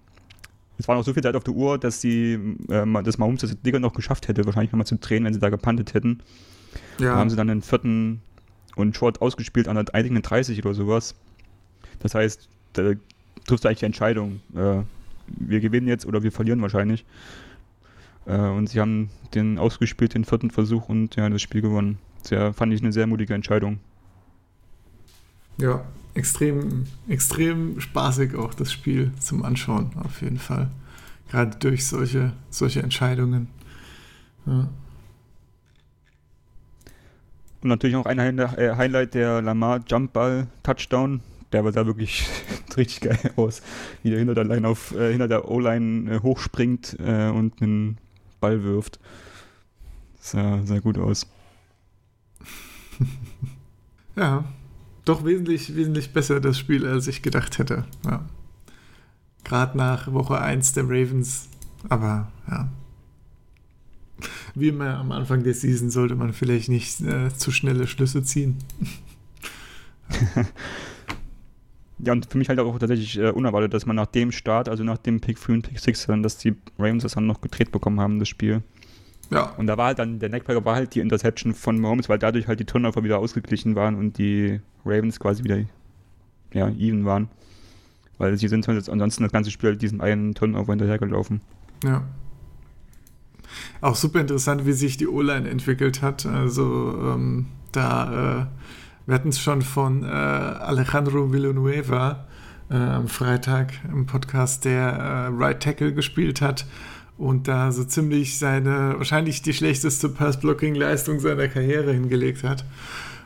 es war noch so viel Zeit auf der Uhr, dass sie äh, das Mahomes das Digger noch geschafft hätte, wahrscheinlich nochmal zu drehen, wenn sie da gepantet hätten. Ja. Da haben sie dann den vierten und Short ausgespielt an der eigenen 30 oder sowas. Das heißt, da triffst du eigentlich die Entscheidung. Äh, wir gewinnen jetzt oder wir verlieren wahrscheinlich. Äh, und sie haben den ausgespielt, den vierten Versuch und ja, das Spiel gewonnen. Sehr, fand ich eine sehr mutige Entscheidung. Ja, extrem, extrem spaßig auch das Spiel zum Anschauen, auf jeden Fall. Gerade durch solche, solche Entscheidungen. Ja. Und natürlich auch ein äh, Highlight der Lamar Jumpball Touchdown. Der war da wirklich <laughs> richtig geil aus, wie der hinter der Line auf, äh, hinter der O-Line äh, hochspringt äh, und einen Ball wirft. Sah sehr gut aus. <laughs> ja, doch wesentlich, wesentlich besser das Spiel, als ich gedacht hätte. Ja. Gerade nach Woche 1 der Ravens. Aber ja. Wie immer am Anfang der Season sollte man vielleicht nicht äh, zu schnelle Schlüsse ziehen. <laughs> ja, und für mich halt auch tatsächlich äh, unerwartet, dass man nach dem Start, also nach dem Pick 3 und Pick 6, dann, dass die Ravens das dann noch gedreht bekommen haben, das Spiel. Ja. Und da war halt dann, der Neckbreaker war halt die Interception von Mahomes, weil dadurch halt die Turnover wieder ausgeglichen waren und die Ravens quasi wieder ja, even waren. Weil sie sind halt ansonsten das ganze Spiel diesen einen Turnover hinterhergelaufen. Ja. Auch super interessant, wie sich die O-Line entwickelt hat. Also ähm, da, äh, wir hatten es schon von äh, Alejandro Villanueva äh, am Freitag im Podcast, der äh, Right Tackle gespielt hat und da so ziemlich seine, wahrscheinlich die schlechteste Pass-Blocking-Leistung seiner Karriere hingelegt hat.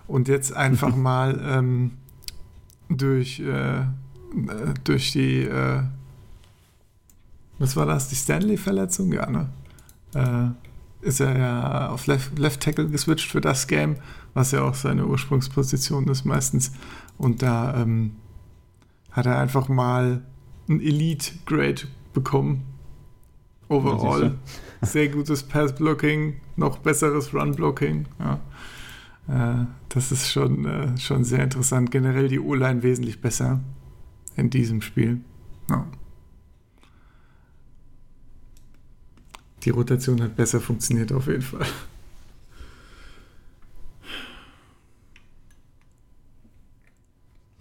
Und jetzt einfach <laughs> mal ähm, durch, äh, durch die, äh, was war das, die Stanley-Verletzung? Ja, ne? Äh, ist er ja auf Left, Left Tackle geswitcht für das Game, was ja auch seine Ursprungsposition ist meistens. Und da ähm, hat er einfach mal ein Elite-Grade bekommen overall. Sehr gutes Pass-Blocking, noch besseres Run-Blocking. Ja. Äh, das ist schon, äh, schon sehr interessant. Generell die O-Line wesentlich besser in diesem Spiel. Ja. Die Rotation hat besser funktioniert auf jeden Fall.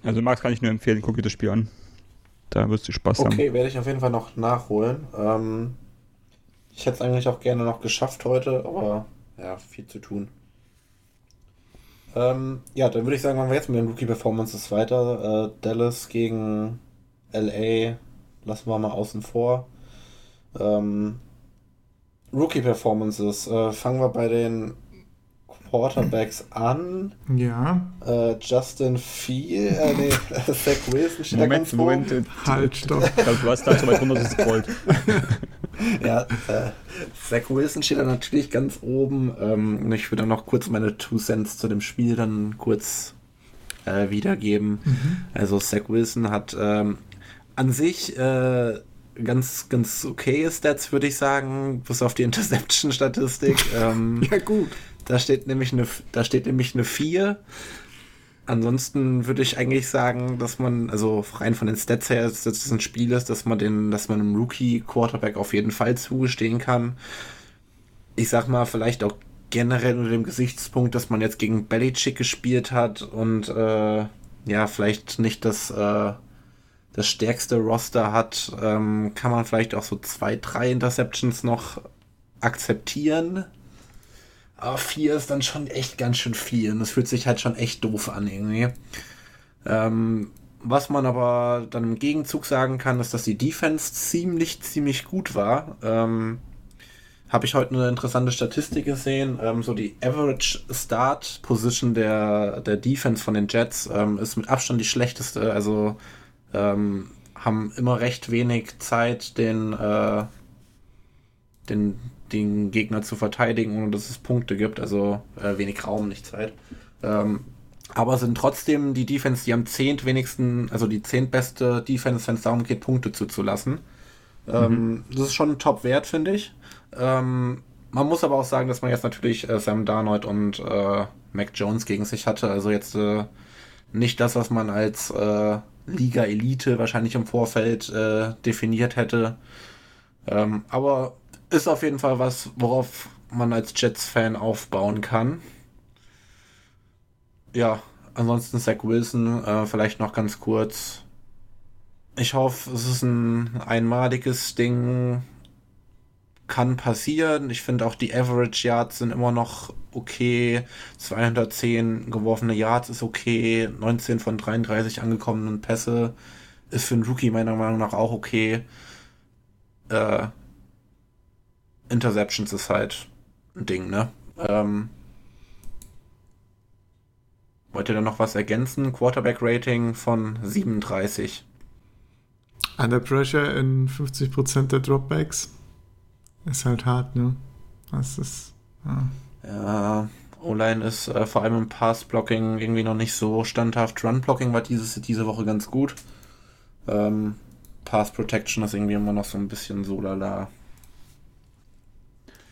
Also Max kann ich nur empfehlen, guck dir das Spiel an. Da wirst du Spaß okay, haben. Okay, werde ich auf jeden Fall noch nachholen. Ähm, ich hätte es eigentlich auch gerne noch geschafft heute, aber ja, viel zu tun. Ähm, ja, dann würde ich sagen, machen wir jetzt mit den Rookie Performances weiter. Äh, Dallas gegen LA lassen wir mal außen vor. Ähm, Rookie Performances. Äh, fangen wir bei den Quarterbacks an. Ja. Äh, Justin Field, äh, nee, <laughs> Zach Wilson steht Moment, da ganz Moment, oben. Halt, stopp. Ich glaube, du hast da zu weit runter gescrollt. <laughs> ja, äh, Zach Wilson steht da natürlich ganz oben. Ähm, ich würde noch kurz meine Two Cents zu dem Spiel dann kurz äh, wiedergeben. Mhm. Also Zach Wilson hat ähm, an sich äh, ganz, ganz okay Stats, würde ich sagen, bis auf die Interception-Statistik. <laughs> ähm, ja, gut. Da steht nämlich eine, da steht nämlich eine 4. Ansonsten würde ich eigentlich sagen, dass man, also rein von den Stats her, dass das ein Spiel ist, dass man den, dass man einem Rookie-Quarterback auf jeden Fall zugestehen kann. Ich sag mal, vielleicht auch generell unter dem Gesichtspunkt, dass man jetzt gegen Belichick gespielt hat und äh, ja, vielleicht nicht das, äh, das stärkste Roster hat, ähm, kann man vielleicht auch so zwei, drei Interceptions noch akzeptieren. Aber vier ist dann schon echt ganz schön viel. Und das fühlt sich halt schon echt doof an irgendwie. Ähm, was man aber dann im Gegenzug sagen kann, ist, dass die Defense ziemlich, ziemlich gut war. Ähm, Habe ich heute eine interessante Statistik gesehen. Ähm, so die Average Start Position der, der Defense von den Jets ähm, ist mit Abstand die schlechteste. Also ähm, haben immer recht wenig Zeit, den, äh, den, den Gegner zu verteidigen, ohne dass es Punkte gibt. Also äh, wenig Raum, nicht Zeit. Ähm, aber sind trotzdem die Defense, die am zehnt wenigsten, also die zehntbeste Defense, wenn es darum geht, Punkte zuzulassen. Ähm, mhm. Das ist schon ein Top-Wert, finde ich. Ähm, man muss aber auch sagen, dass man jetzt natürlich äh, Sam Darnold und äh, Mac Jones gegen sich hatte. Also jetzt äh, nicht das, was man als äh, Liga-Elite wahrscheinlich im Vorfeld äh, definiert hätte. Ähm, aber ist auf jeden Fall was, worauf man als Jets-Fan aufbauen kann ja, ansonsten Zach Wilson, äh, vielleicht noch ganz kurz. Ich hoffe, es ist ein einmaliges Ding. Kann passieren. Ich finde auch die Average Yards sind immer noch okay. 210 geworfene Yards ist okay. 19 von 33 angekommenen Pässe ist für einen Rookie meiner Meinung nach auch okay. Äh, Interceptions ist halt ein Ding, ne? Ähm, Wollt ihr da noch was ergänzen? Quarterback-Rating von 37. Under Pressure in 50% der Dropbacks. Ist halt hart, ne? Das ist. Ja, ja O-Line ist äh, vor allem im Pass-Blocking irgendwie noch nicht so standhaft. Run-Blocking war dieses, diese Woche ganz gut. Ähm, Pass-Protection ist irgendwie immer noch so ein bisschen so lala.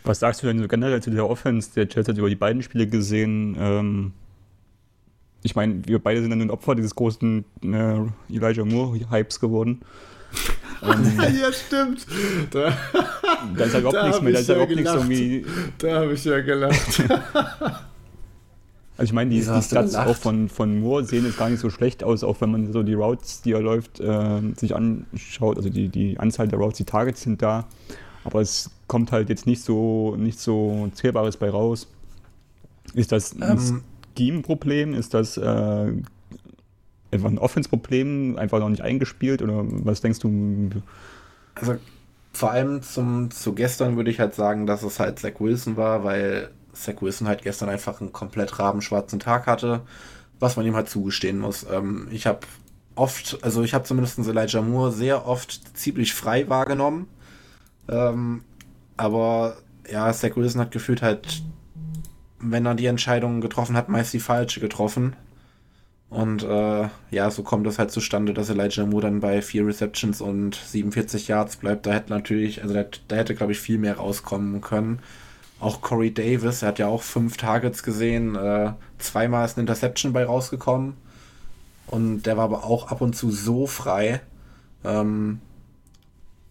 Was sagst du denn so generell zu der Offense? Der Jets hat über die beiden Spiele gesehen. Ähm ich meine, wir beide sind dann ein Opfer dieses großen äh, Elijah Moore-Hypes geworden. <laughs> ja, stimmt. Da, da ist halt überhaupt nichts mehr. Da ist halt überhaupt nichts irgendwie. Da habe ich ja gelacht. <laughs> <laughs> Also ich meine, die, die Stats auch von, von Moore sehen jetzt gar nicht so schlecht aus, auch wenn man so die Routes, die er läuft, äh, sich anschaut. Also die, die Anzahl der Routes, die Targets sind da. Aber es kommt halt jetzt nicht so, nicht so Zählbares bei raus. Ist das ähm, Scheme-Problem? Ist das äh, einfach ein Offense-Problem, einfach noch nicht eingespielt? Oder was denkst du? Also vor allem zum, zu gestern würde ich halt sagen, dass es halt Zach Wilson war, weil Zach Wilson halt gestern einfach einen komplett rabenschwarzen Tag hatte, was man ihm halt zugestehen muss. Ähm, ich habe oft, also ich habe zumindest Elijah Moore sehr oft ziemlich frei wahrgenommen. Ähm, aber ja, Zach Wilson hat gefühlt halt wenn er die Entscheidung getroffen hat, meist die falsche getroffen. Und äh, ja, so kommt es halt zustande, dass Elijah Moore dann bei vier Receptions und 47 Yards bleibt. Da hätte natürlich, also da, da hätte, glaube ich, viel mehr rauskommen können. Auch Corey Davis, er hat ja auch fünf Targets gesehen, äh, zweimal ist eine Interception bei rausgekommen. Und der war aber auch ab und zu so frei. Ähm,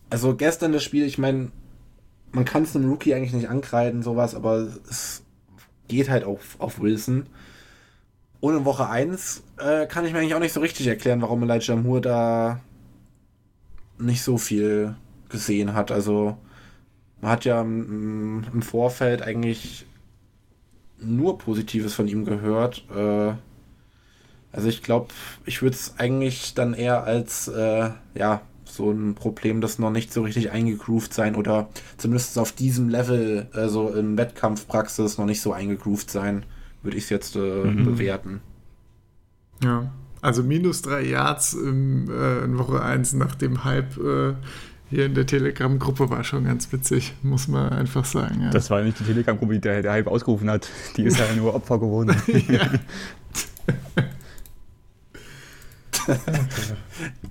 also gestern das Spiel, ich meine, man kann es einem Rookie eigentlich nicht ankreiden, sowas, aber es geht halt auf, auf Wilson. Und in Woche 1 äh, kann ich mir eigentlich auch nicht so richtig erklären, warum Elijah Moore da nicht so viel gesehen hat. Also man hat ja im, im Vorfeld eigentlich nur Positives von ihm gehört. Äh, also ich glaube, ich würde es eigentlich dann eher als äh, ja so ein Problem, das noch nicht so richtig eingegroovt sein oder zumindest auf diesem Level, also in Wettkampfpraxis noch nicht so eingegroovt sein, würde ich es jetzt äh, mhm. bewerten. Ja, also minus drei Yards im, äh, in Woche 1 nach dem Hype äh, hier in der Telegram-Gruppe war schon ganz witzig, muss man einfach sagen. Ja. Das war nicht die Telegram-Gruppe, die der, der Hype ausgerufen hat. Die ist ja nur Opfer geworden. <laughs> ja.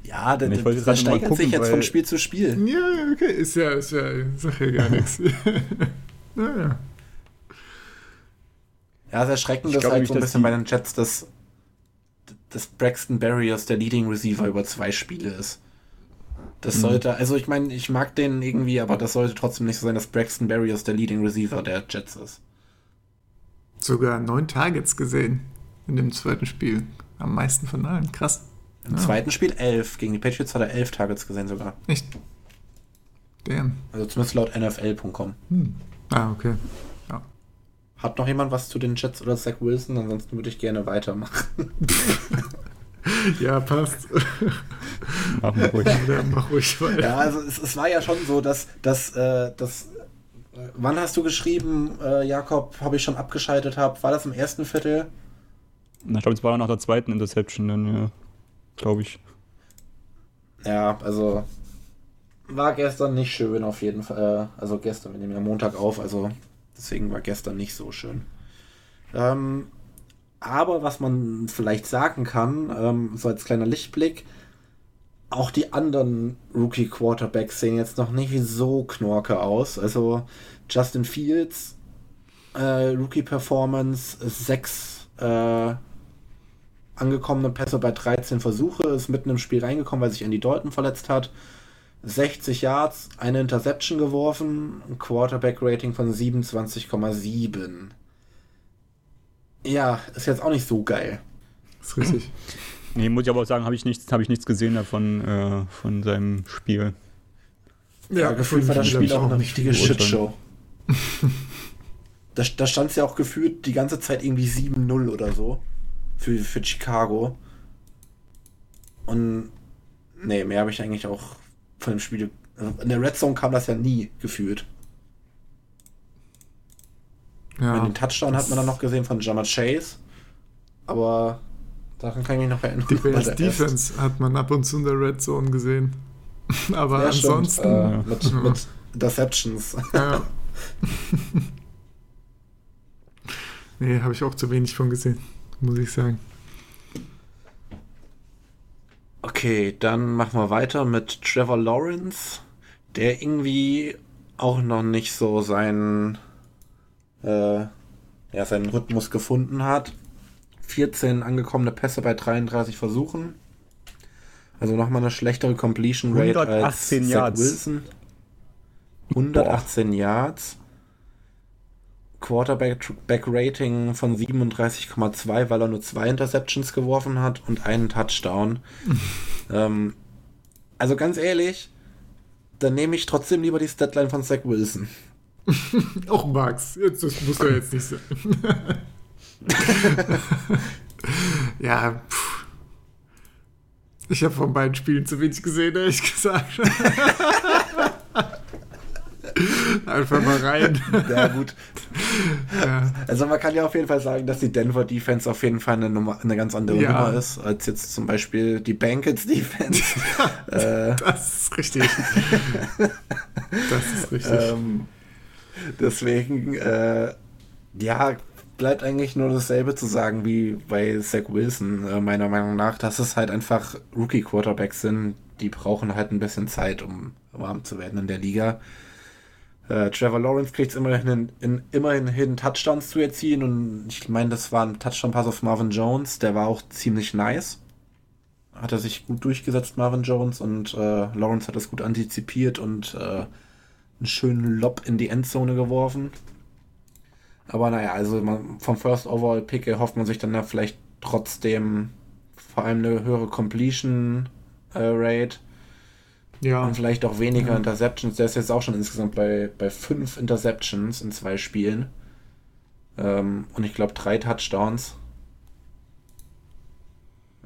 ja, das, das, das steigert gucken, sich jetzt von Spiel zu Spiel. Ja, okay, ist ja, ist ja, sag ja gar nichts. <laughs> naja. Ja, das Erschreckende ist halt so ein bisschen bei den Jets, dass, dass Braxton Barriers der Leading Receiver über zwei Spiele ist. Das mhm. sollte, also ich meine, ich mag den irgendwie, aber das sollte trotzdem nicht so sein, dass Braxton Barriers der Leading Receiver der Jets ist. Sogar neun Targets gesehen in dem zweiten Spiel. Am meisten von allen. Krass. Im ja. zweiten Spiel elf. Gegen die Patriots hat er elf Targets gesehen sogar. Echt? Damn. Also zumindest laut NFL.com. Hm. Ah, okay. Hat noch jemand was zu den Jets oder Zach Wilson? Ansonsten würde ich gerne weitermachen. <laughs> ja, passt. Mach mal ruhig. Ja, mach ruhig weiter. Ja, also es, es, war ja schon so, dass, dass, äh, dass äh, wann hast du geschrieben, äh, Jakob, habe ich schon abgeschaltet habe? War das im ersten Viertel? Na, ich glaube, es war nach der zweiten Interception dann, ja. Glaube ich. Ja, also war gestern nicht schön auf jeden Fall. Äh, also gestern, wir nehmen ja Montag auf, also deswegen war gestern nicht so schön. Ähm, aber was man vielleicht sagen kann, ähm, so als kleiner Lichtblick, auch die anderen Rookie Quarterbacks sehen jetzt noch nicht so knorke aus. Also Justin Fields, äh, Rookie Performance, sechs äh, angekommene Pässe bei 13 Versuche, ist mitten im Spiel reingekommen, weil sich Andy Dalton verletzt hat. 60 Yards, eine Interception geworfen, ein Quarterback-Rating von 27,7. Ja, ist jetzt auch nicht so geil. Das ist richtig. <clears throat> Nee, muss ich aber auch sagen, habe ich, nichts, hab ich nichts gesehen davon, äh, von seinem Spiel. Ja, ja gefühlt war das Spiel auch eine richtige Shitshow. <laughs> da, da stand es ja auch gefühlt die ganze Zeit irgendwie 7-0 oder so. Für, für Chicago. Und nee, mehr habe ich eigentlich auch von dem Spiel. In der Red Zone kam das ja nie gefühlt. Ja, den Touchdown hat man dann noch gesehen von Jammer Chase. Aber daran kann ich mich noch erinnern. Die <laughs> Bears Defense hat man ab und zu in der Red Zone gesehen. <laughs> Aber ja, ansonsten. Äh, mit, ja. mit Deceptions. Ja. <laughs> nee, habe ich auch zu wenig von gesehen, muss ich sagen. Okay, dann machen wir weiter mit Trevor Lawrence, der irgendwie auch noch nicht so seinen, äh, ja, seinen Rhythmus gefunden hat. 14 angekommene Pässe bei 33 Versuchen. Also nochmal eine schlechtere Completion Rate als Zach Yards. Wilson. 118 Boah. Yards. Quarterback-Rating von 37,2, weil er nur zwei Interceptions geworfen hat und einen Touchdown. <laughs> ähm, also ganz ehrlich, dann nehme ich trotzdem lieber die Statline von Zach Wilson. <laughs> Auch Max, jetzt, das muss doch jetzt nicht sein. <laughs> ja, pff. ich habe von beiden Spielen zu wenig gesehen, ehrlich gesagt. Einfach mal rein. <laughs> Ja, gut. Ja. Also man kann ja auf jeden Fall sagen, dass die Denver Defense auf jeden Fall eine, Nummer, eine ganz andere ja. Nummer ist, als jetzt zum Beispiel die Bankets Defense. <laughs> äh, das ist richtig. das ist richtig. Ähm, deswegen, äh, ja, bleibt eigentlich nur dasselbe zu sagen wie bei Zach Wilson, äh, meiner Meinung nach, dass es halt einfach Rookie-Quarterbacks sind, die brauchen halt ein bisschen Zeit, um warm zu werden in der Liga. Äh, Trevor Lawrence kriegt es immerhin, in, in, immerhin hin, Touchdowns zu erzielen und ich meine, das war ein Touchdown-Pass auf Marvin Jones, der war auch ziemlich nice. Hat er sich gut durchgesetzt, Marvin Jones, und äh, Lawrence hat das gut antizipiert und äh, einen schönen Lob in die Endzone geworfen. Aber naja, also man, vom First Overall Pick erhofft man sich dann da vielleicht trotzdem vor allem eine höhere Completion äh, Rate ja. Und vielleicht auch weniger ja. Interceptions. Der ist jetzt auch schon insgesamt bei, bei fünf Interceptions in zwei Spielen. Ähm, und ich glaube drei Touchdowns.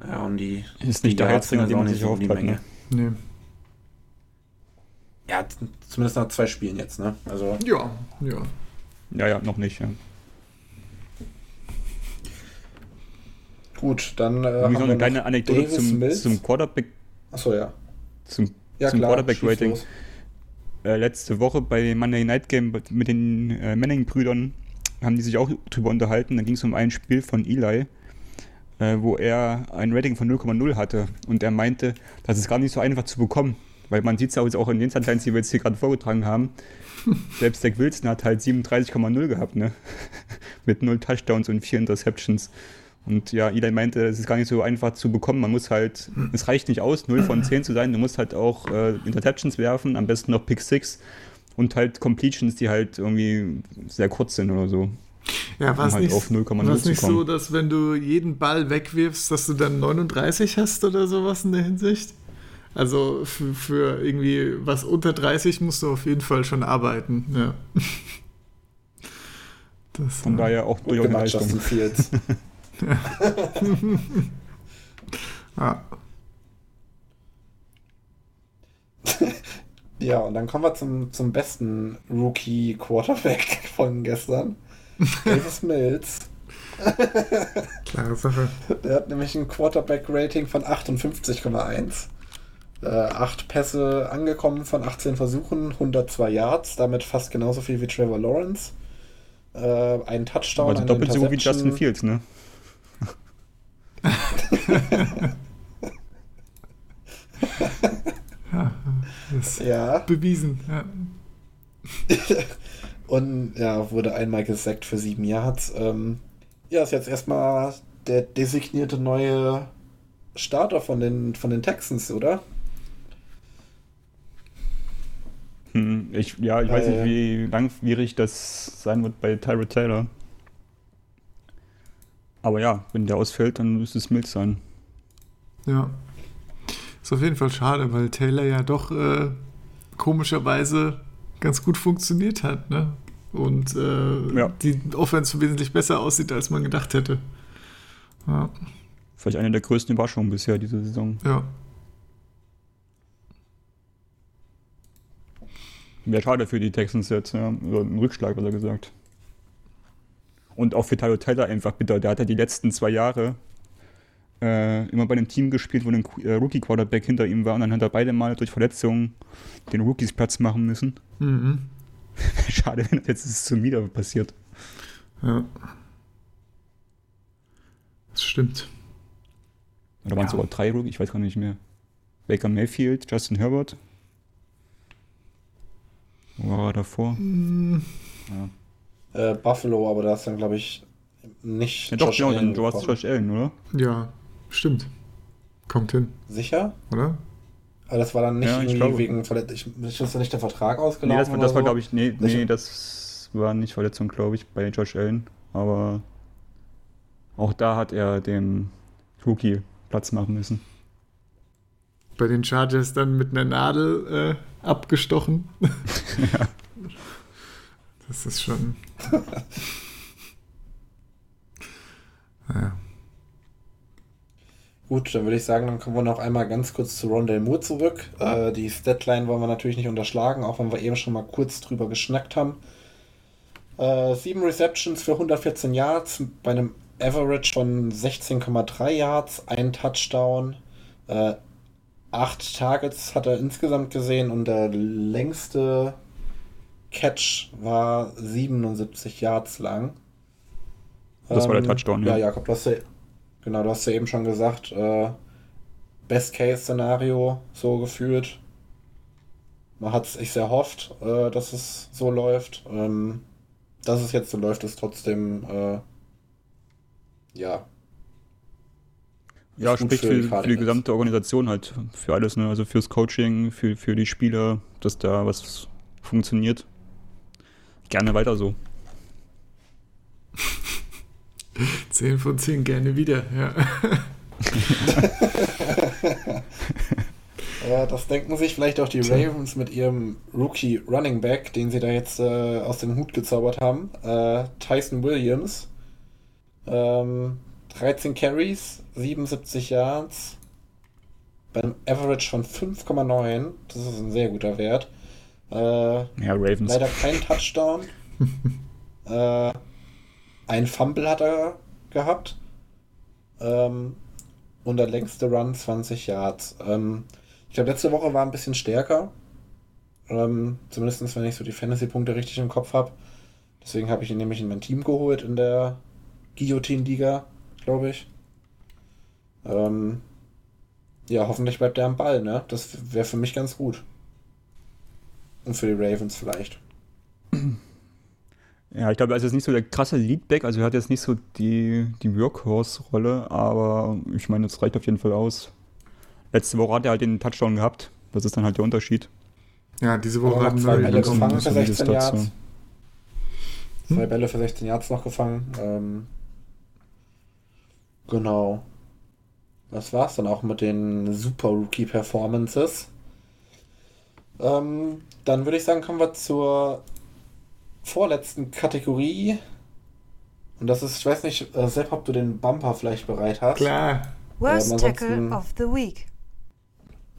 Ja, und die. Ist nicht die der Herzlinger, die man sich um die Menge. Ne? Nee. Ja, zumindest nach zwei Spielen jetzt, ne? Also. Ja, ja. Ja, ja, noch nicht, ja. Gut, dann. Äh, haben noch eine kleine Anekdote zum, zum Quarterback. Achso, ja. Zum ja, zum Quarterback-Rating. Äh, letzte Woche bei Monday Night Game mit den äh, Manning-Brüdern haben die sich auch drüber unterhalten. Da ging es um ein Spiel von Eli, äh, wo er ein Rating von 0,0 hatte. Und er meinte, das ist gar nicht so einfach zu bekommen. Weil man sieht es auch in den Satellites, die wir jetzt hier gerade vorgetragen haben. <laughs> Selbst Zach Wilson hat halt 37,0 gehabt, ne? <laughs> Mit 0 Touchdowns und 4 Interceptions. Und ja, Eli meinte, es ist gar nicht so einfach zu bekommen. Man muss halt, es reicht nicht aus, 0 von 10 zu sein. Du musst halt auch äh, Interceptions werfen, am besten noch Pick 6 und halt Completions, die halt irgendwie sehr kurz sind oder so. Ja, war es um halt nicht, nicht so, dass wenn du jeden Ball wegwirfst, dass du dann 39 hast oder sowas in der Hinsicht? Also für, für irgendwie was unter 30 musst du auf jeden Fall schon arbeiten, ja. <laughs> Das, Von daher auch durchaus eine Leistung. <laughs> <laughs> ja. ja, und dann kommen wir zum, zum besten Rookie-Quarterback von gestern. Davis <laughs> Mills. Klare Sache. Der hat nämlich ein Quarterback-Rating von 58,1. Äh, acht Pässe angekommen von 18 Versuchen, 102 Yards, damit fast genauso viel wie Trevor Lawrence. Äh, ein Touchdown. Also doppelt so gut wie Justin Fields, ne? Ja, ja. bewiesen. Ja. <laughs> Und ja, wurde einmal gesackt für sieben Yards. Ähm, ja, ist jetzt erstmal der designierte neue Starter von den, von den Texans, oder? Hm, ich, ja, ich äh, weiß nicht, wie langwierig das sein wird bei Tyrod Taylor. Aber ja, wenn der ausfällt, dann müsste es Mills sein. Ja. Ist auf jeden Fall schade, weil Taylor ja doch äh, komischerweise ganz gut funktioniert hat, ne? Und äh, ja. die Offense wesentlich besser aussieht, als man gedacht hätte. Ja. Vielleicht eine der größten Überraschungen bisher diese Saison. Ja. Wäre schade für die Texans jetzt, ja. Oder ein Rückschlag, was er gesagt. Und auch für Tyler Taylor einfach bitter. Der hat ja die letzten zwei Jahre äh, immer bei einem Team gespielt, wo ein äh, Rookie-Quarterback hinter ihm war. Und dann hat er beide Mal durch Verletzungen den Rookies Platz machen müssen. Mhm. <laughs> Schade, wenn das jetzt schon wieder passiert. Ja. Das stimmt. Oder waren es ja. sogar drei Rookies? Ich weiß gar nicht mehr. Baker Mayfield, Justin Herbert. Wo war er davor? Mhm. Ja. Äh, Buffalo, aber da ist dann, glaube ich, nicht. Ja, doch, Josh Allen du hast Josh Allen, oder? Ja, stimmt. Kommt hin. Sicher? Oder? Aber das war dann nicht ja, irgendwie wegen Verletzung. Ist nicht der Vertrag ausgelaufen? Nee, das, war, das war glaube ich, nee, nee, das war nicht Verletzung, glaube ich, bei Josh Allen. Aber auch da hat er dem Rookie Platz machen müssen. Bei den Chargers dann mit einer Nadel äh, abgestochen. <laughs> ja. Das ist schon. <laughs> naja. Gut, dann würde ich sagen, dann kommen wir noch einmal ganz kurz zu Rondell Moore zurück. Äh, die Statline wollen wir natürlich nicht unterschlagen, auch wenn wir eben schon mal kurz drüber geschnackt haben. Äh, sieben Receptions für 114 Yards bei einem Average von 16,3 Yards, ein Touchdown, äh, acht Targets hat er insgesamt gesehen und der längste Catch war 77 Yards lang. Das ähm, war der ähm, Touchdown, ja. Ja, Jakob, du hast ja, genau, du hast ja eben schon gesagt, äh, Best-Case-Szenario so gefühlt. Man hat es sich sehr hofft, äh, dass es so läuft. Ähm, dass es jetzt so läuft, ist trotzdem, äh, ja. Ja, spricht für, für, die gesamte Organisation halt, für alles, ne? Also fürs Coaching, für, für die Spieler, dass da was funktioniert. Gerne weiter so. <laughs> 10 von 10 gerne wieder, ja. <laughs> ja, das denken sich vielleicht auch die Ravens mit ihrem Rookie Running Back, den sie da jetzt äh, aus dem Hut gezaubert haben. Äh, Tyson Williams. Ähm, 13 Carries, 77 Yards. Bei einem Average von 5,9. Das ist ein sehr guter Wert. Äh, ja, Ravens. Leider kein Touchdown. <laughs> äh, ein Fumble hat er gehabt. Ähm, und der längste Run 20 Yards. Ähm, ich glaube, letzte Woche war ein bisschen stärker. Ähm, zumindest wenn ich so die Fantasy-Punkte richtig im Kopf habe. Deswegen habe ich ihn nämlich in mein Team geholt in der Guillotine-Liga, glaube ich. Ähm, ja, hoffentlich bleibt er am Ball, ne? Das wäre für mich ganz gut. Und für die Ravens vielleicht. Ja, ich glaube, er ist jetzt nicht so der krasse Leadback, also er hat jetzt nicht so die, die Workhorse-Rolle, aber ich meine, es reicht auf jeden Fall aus. Letzte Woche hat er halt den Touchdown gehabt, das ist dann halt der Unterschied. Ja, diese Woche haben zwei Bälle gefangen für 16 Yards. Hm? Zwei Bälle für 16 Yards noch gefangen. Ähm, genau. Das war's dann auch mit den Super Rookie Performances. Ähm, dann würde ich sagen, kommen wir zur vorletzten Kategorie. Und das ist, ich weiß nicht, äh, Sepp, ob du den Bumper vielleicht bereit hast. Klar. Worst ähm, Tackle of the Week.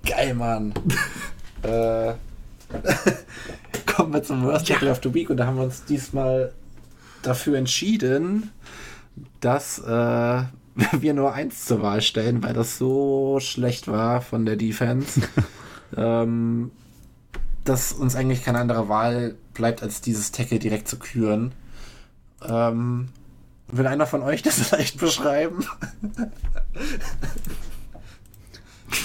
Geil, Mann. <laughs> äh, <laughs> kommen wir zum Worst Tackle of the Week und da haben wir uns diesmal dafür entschieden, dass äh, <laughs> wir nur eins zur Wahl stellen, weil das so schlecht war von der Defense, ähm, dass uns eigentlich keine andere Wahl bleibt, als dieses Tackle direkt zu küren. Ähm, will einer von euch das <laughs> vielleicht beschreiben? <laughs>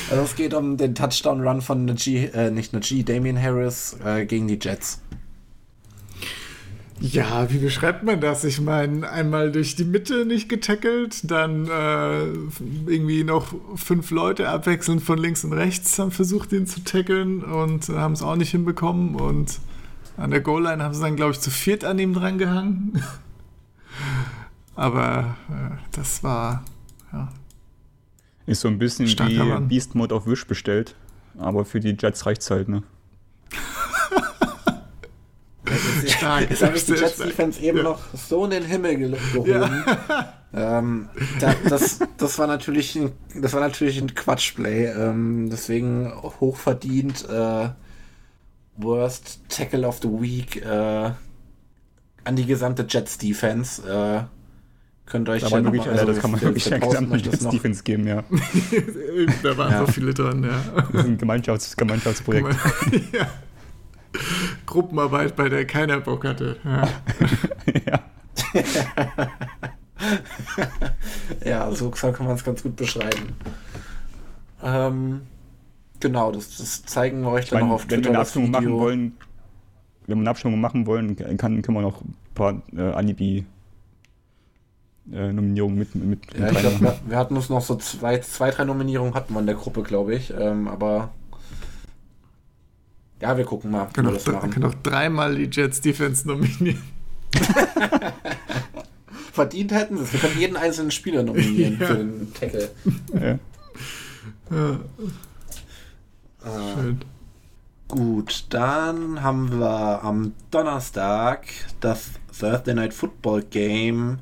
also es geht um den Touchdown-Run von Najee, äh, nicht Najee, Damian Harris äh, gegen die Jets. Ja, wie beschreibt man das? Ich meine, einmal durch die Mitte nicht getackelt, dann äh, irgendwie noch fünf Leute abwechselnd von links und rechts haben versucht, ihn zu tackeln und haben es auch nicht hinbekommen. Und an der Goal-Line haben sie dann, glaube ich, zu viert an ihm drangehangen. Aber äh, das war, ja. Ist so ein bisschen wie Beast Mode auf Wish bestellt. Aber für die Jets reicht's halt, ne? <laughs> stark. Jetzt habe ich die Jets Defense eben ja. noch so in den Himmel gehoben. Ja. Ähm, da, das, das war natürlich ein, das war natürlich ein Quatschplay. Ähm, deswegen hochverdient äh, Worst Tackle of the Week äh, an die gesamte Jets Defense. Äh, könnt euch ja wirklich, also, das kann man wirklich der gesamten Jets Defense geben, ja. <laughs> da waren ja. so viele dran, ja. Das ist ein Gemeinschafts Gemeinschaftsprojekt. <laughs> ja. Gruppenarbeit, bei der keiner Bock hatte. Ja. ja. <laughs> ja, so kann man es ganz gut beschreiben. Ähm, genau, das, das, zeigen wir euch ich dann meine, noch auf wenn Twitter. Wenn wir eine Abstimmung machen wollen, wenn wir eine Abstimmung machen wollen, kann, können wir noch ein paar äh, Alibi äh, Nominierungen mit, mit, mit ja, ich glaub, wir, wir, hatten uns noch so zwei, zwei, drei Nominierungen hatten wir in der Gruppe, glaube ich. Ähm, aber ja, wir gucken mal. Können, auch, können auch dreimal die Jets Defense nominieren. <laughs> Verdient hätten sie es. Wir können jeden einzelnen Spieler nominieren <laughs> ja. für den Tackle. Ja. ja. Schön. Gut, dann haben wir am Donnerstag das Thursday Night Football Game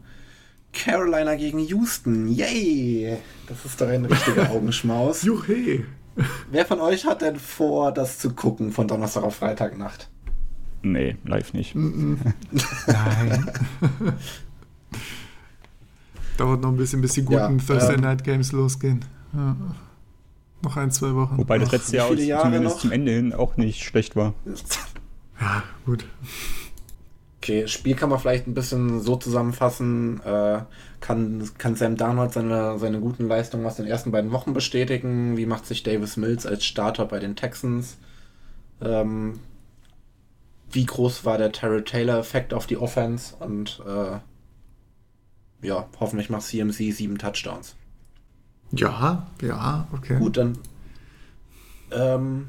Carolina gegen Houston. Yay! Das ist doch ein richtiger <laughs> Augenschmaus. Juhe! Wer von euch hat denn vor, das zu gucken von Donnerstag auf Freitagnacht? Nee, live nicht. Nein. <laughs> Dauert noch ein bisschen, bis die guten ja, Thursday ähm, Night Games losgehen. Ja. Noch ein, zwei Wochen. Wobei das letzte Jahr zumindest noch? zum Ende hin auch nicht schlecht war. <laughs> Ja, gut. Okay, Spiel kann man vielleicht ein bisschen so zusammenfassen. Äh, kann, kann Sam Darnold seine, seine guten Leistungen aus den ersten beiden Wochen bestätigen? Wie macht sich Davis Mills als Starter bei den Texans? Ähm, wie groß war der Terry Taylor-Effekt auf die Offense? Und äh, ja, hoffentlich macht CMC sieben Touchdowns. Ja, ja, okay. Gut, dann ähm,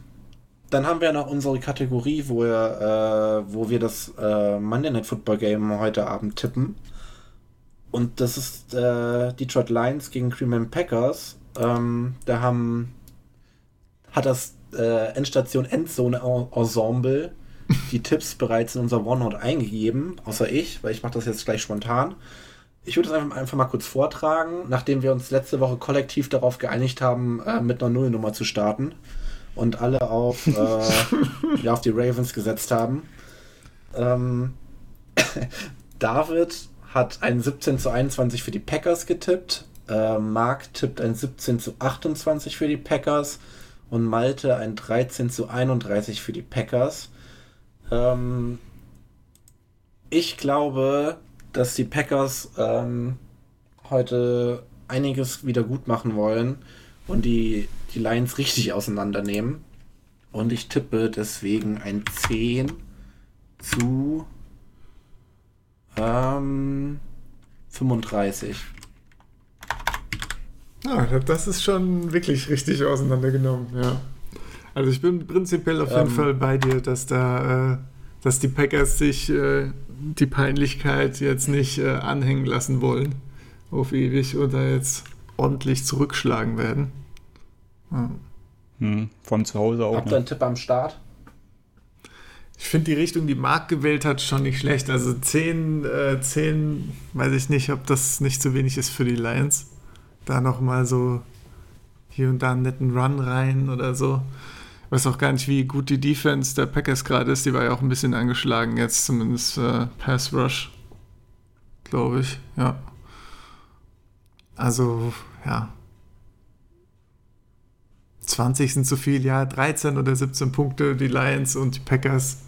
dann haben wir noch unsere Kategorie, wo, wir, äh, wo wir das äh, Monday Night Football Game heute Abend tippen. Und das ist äh, Detroit Lions gegen Green Packers. Ähm, da haben hat das äh, Endstation Endzone Ensemble die Tipps bereits in unser OneNote eingegeben, außer ich, weil ich mache das jetzt gleich spontan. Ich würde es einfach, einfach, mal kurz vortragen, nachdem wir uns letzte Woche kollektiv darauf geeinigt haben, äh, mit einer Nullnummer zu starten und alle auf, äh, <laughs> ja, auf die Ravens gesetzt haben. Ähm, <laughs> David hat ein 17 zu 21 für die Packers getippt. Äh, Mark tippt ein 17 zu 28 für die Packers und Malte ein 13 zu 31 für die Packers. Ähm, ich glaube, dass die Packers ähm, heute einiges wieder gut machen wollen und die die Lines richtig auseinandernehmen. Und ich tippe deswegen ein 10 zu ähm, 35. Ja, das ist schon wirklich richtig auseinandergenommen, ja. Also ich bin prinzipiell auf jeden ähm, Fall bei dir, dass da, äh, dass die Packers sich äh, die Peinlichkeit jetzt nicht äh, anhängen lassen wollen auf ewig oder jetzt ordentlich zurückschlagen werden. Hm, von zu Hause auch. Habt ihr ne? einen Tipp am Start? Ich finde die Richtung, die Marc gewählt hat, schon nicht schlecht. Also 10, äh, 10, weiß ich nicht, ob das nicht zu wenig ist für die Lions. Da nochmal so hier und da einen netten Run rein oder so. Ich weiß auch gar nicht, wie gut die Defense der Packers gerade ist. Die war ja auch ein bisschen angeschlagen jetzt, zumindest äh, Pass Rush, glaube ich. Ja. Also, ja. 20 sind zu viel, ja. 13 oder 17 Punkte, die Lions und die Packers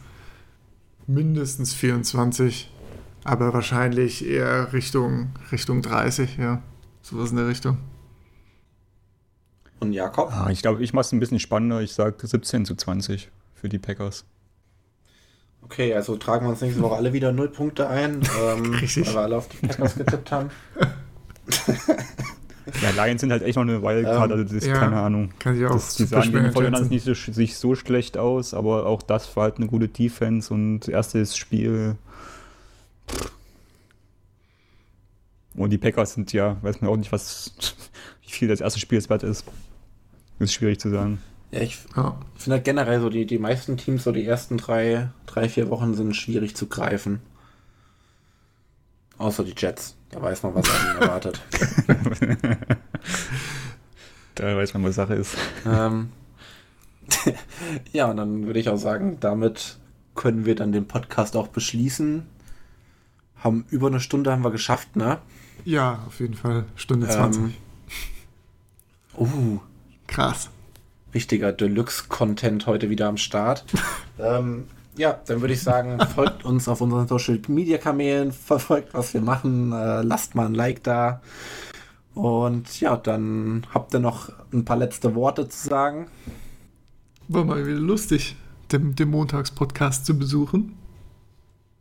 mindestens 24. Aber wahrscheinlich eher Richtung, Richtung 30, ja. Sowas in der Richtung. Und Jakob? Ah, ich glaube, ich mache es ein bisschen spannender. Ich sage 17 zu 20 für die Packers. Okay, also tragen wir uns nächste Woche alle wieder 0 Punkte ein, <laughs> ähm, weil wir alle auf die Packers getippt haben. <laughs> ja, Lions sind halt echt noch eine Wildcard, ähm, also das ist ja, keine Ahnung. Kann ich auch das, die sahen gegen Vollernans nicht so, sich so schlecht aus, aber auch das war halt eine gute Defense und erstes Spiel. Und die Packers sind ja, weiß man auch nicht, was, <laughs> wie viel das erste Spiel jetzt wert ist. Ist schwierig zu sagen. Ja, ich ja. finde halt generell so, die, die meisten Teams, so die ersten drei, drei, vier Wochen sind schwierig zu greifen. Außer die Jets. Da weiß man, was einen erwartet. <laughs> da weiß man, was Sache ist. Ähm, <laughs> ja, und dann würde ich auch sagen, damit können wir dann den Podcast auch beschließen. Haben über eine Stunde haben wir geschafft, ne? Ja, auf jeden Fall. Stunde 20. Ähm, uh, Krass. Richtiger Deluxe-Content heute wieder am Start. <laughs> ähm, ja, dann würde ich sagen, <laughs> folgt uns auf unseren Social Media Kanälen, verfolgt, was wir machen, äh, lasst mal ein Like da. Und ja, dann habt ihr noch ein paar letzte Worte zu sagen. War mal wieder lustig, den, den Montagspodcast zu besuchen.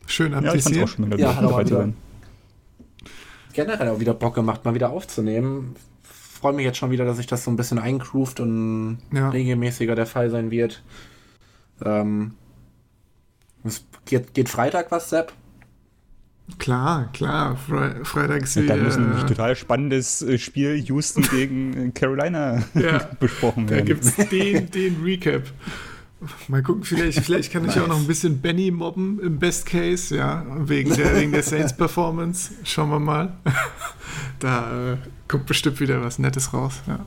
Schön habt ja, ihr es auch schon ja, hat auch generell auch wieder Bock gemacht, mal wieder aufzunehmen freue mich jetzt schon wieder, dass sich das so ein bisschen eingroovt und ja. regelmäßiger der Fall sein wird. Ähm, geht, geht Freitag was, Sepp? Klar, klar. Fre Freitag ist ja, Da muss ein äh, total spannendes äh, Spiel Houston <laughs> gegen Carolina ja, <laughs> besprochen werden. Da gibt es den, den Recap. Mal gucken, vielleicht, vielleicht kann ich auch noch ein bisschen Benny mobben im Best Case, ja, wegen der, wegen der Saints Performance. Schauen wir mal. <laughs> Da äh, kommt bestimmt wieder was Nettes raus, ja.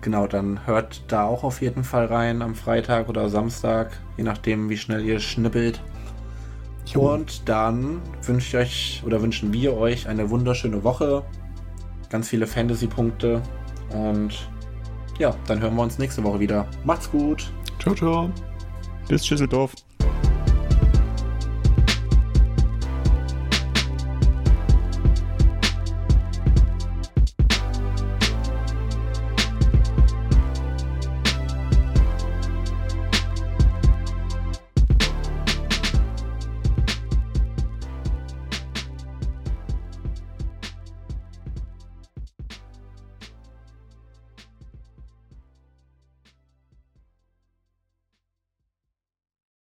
Genau, dann hört da auch auf jeden Fall rein am Freitag oder Samstag, je nachdem, wie schnell ihr schnippelt. Jo. Und dann wünsche ich euch oder wünschen wir euch eine wunderschöne Woche, ganz viele Fantasy-Punkte und ja, dann hören wir uns nächste Woche wieder. Macht's gut. Ciao, ciao. Bis Schüsseldorf.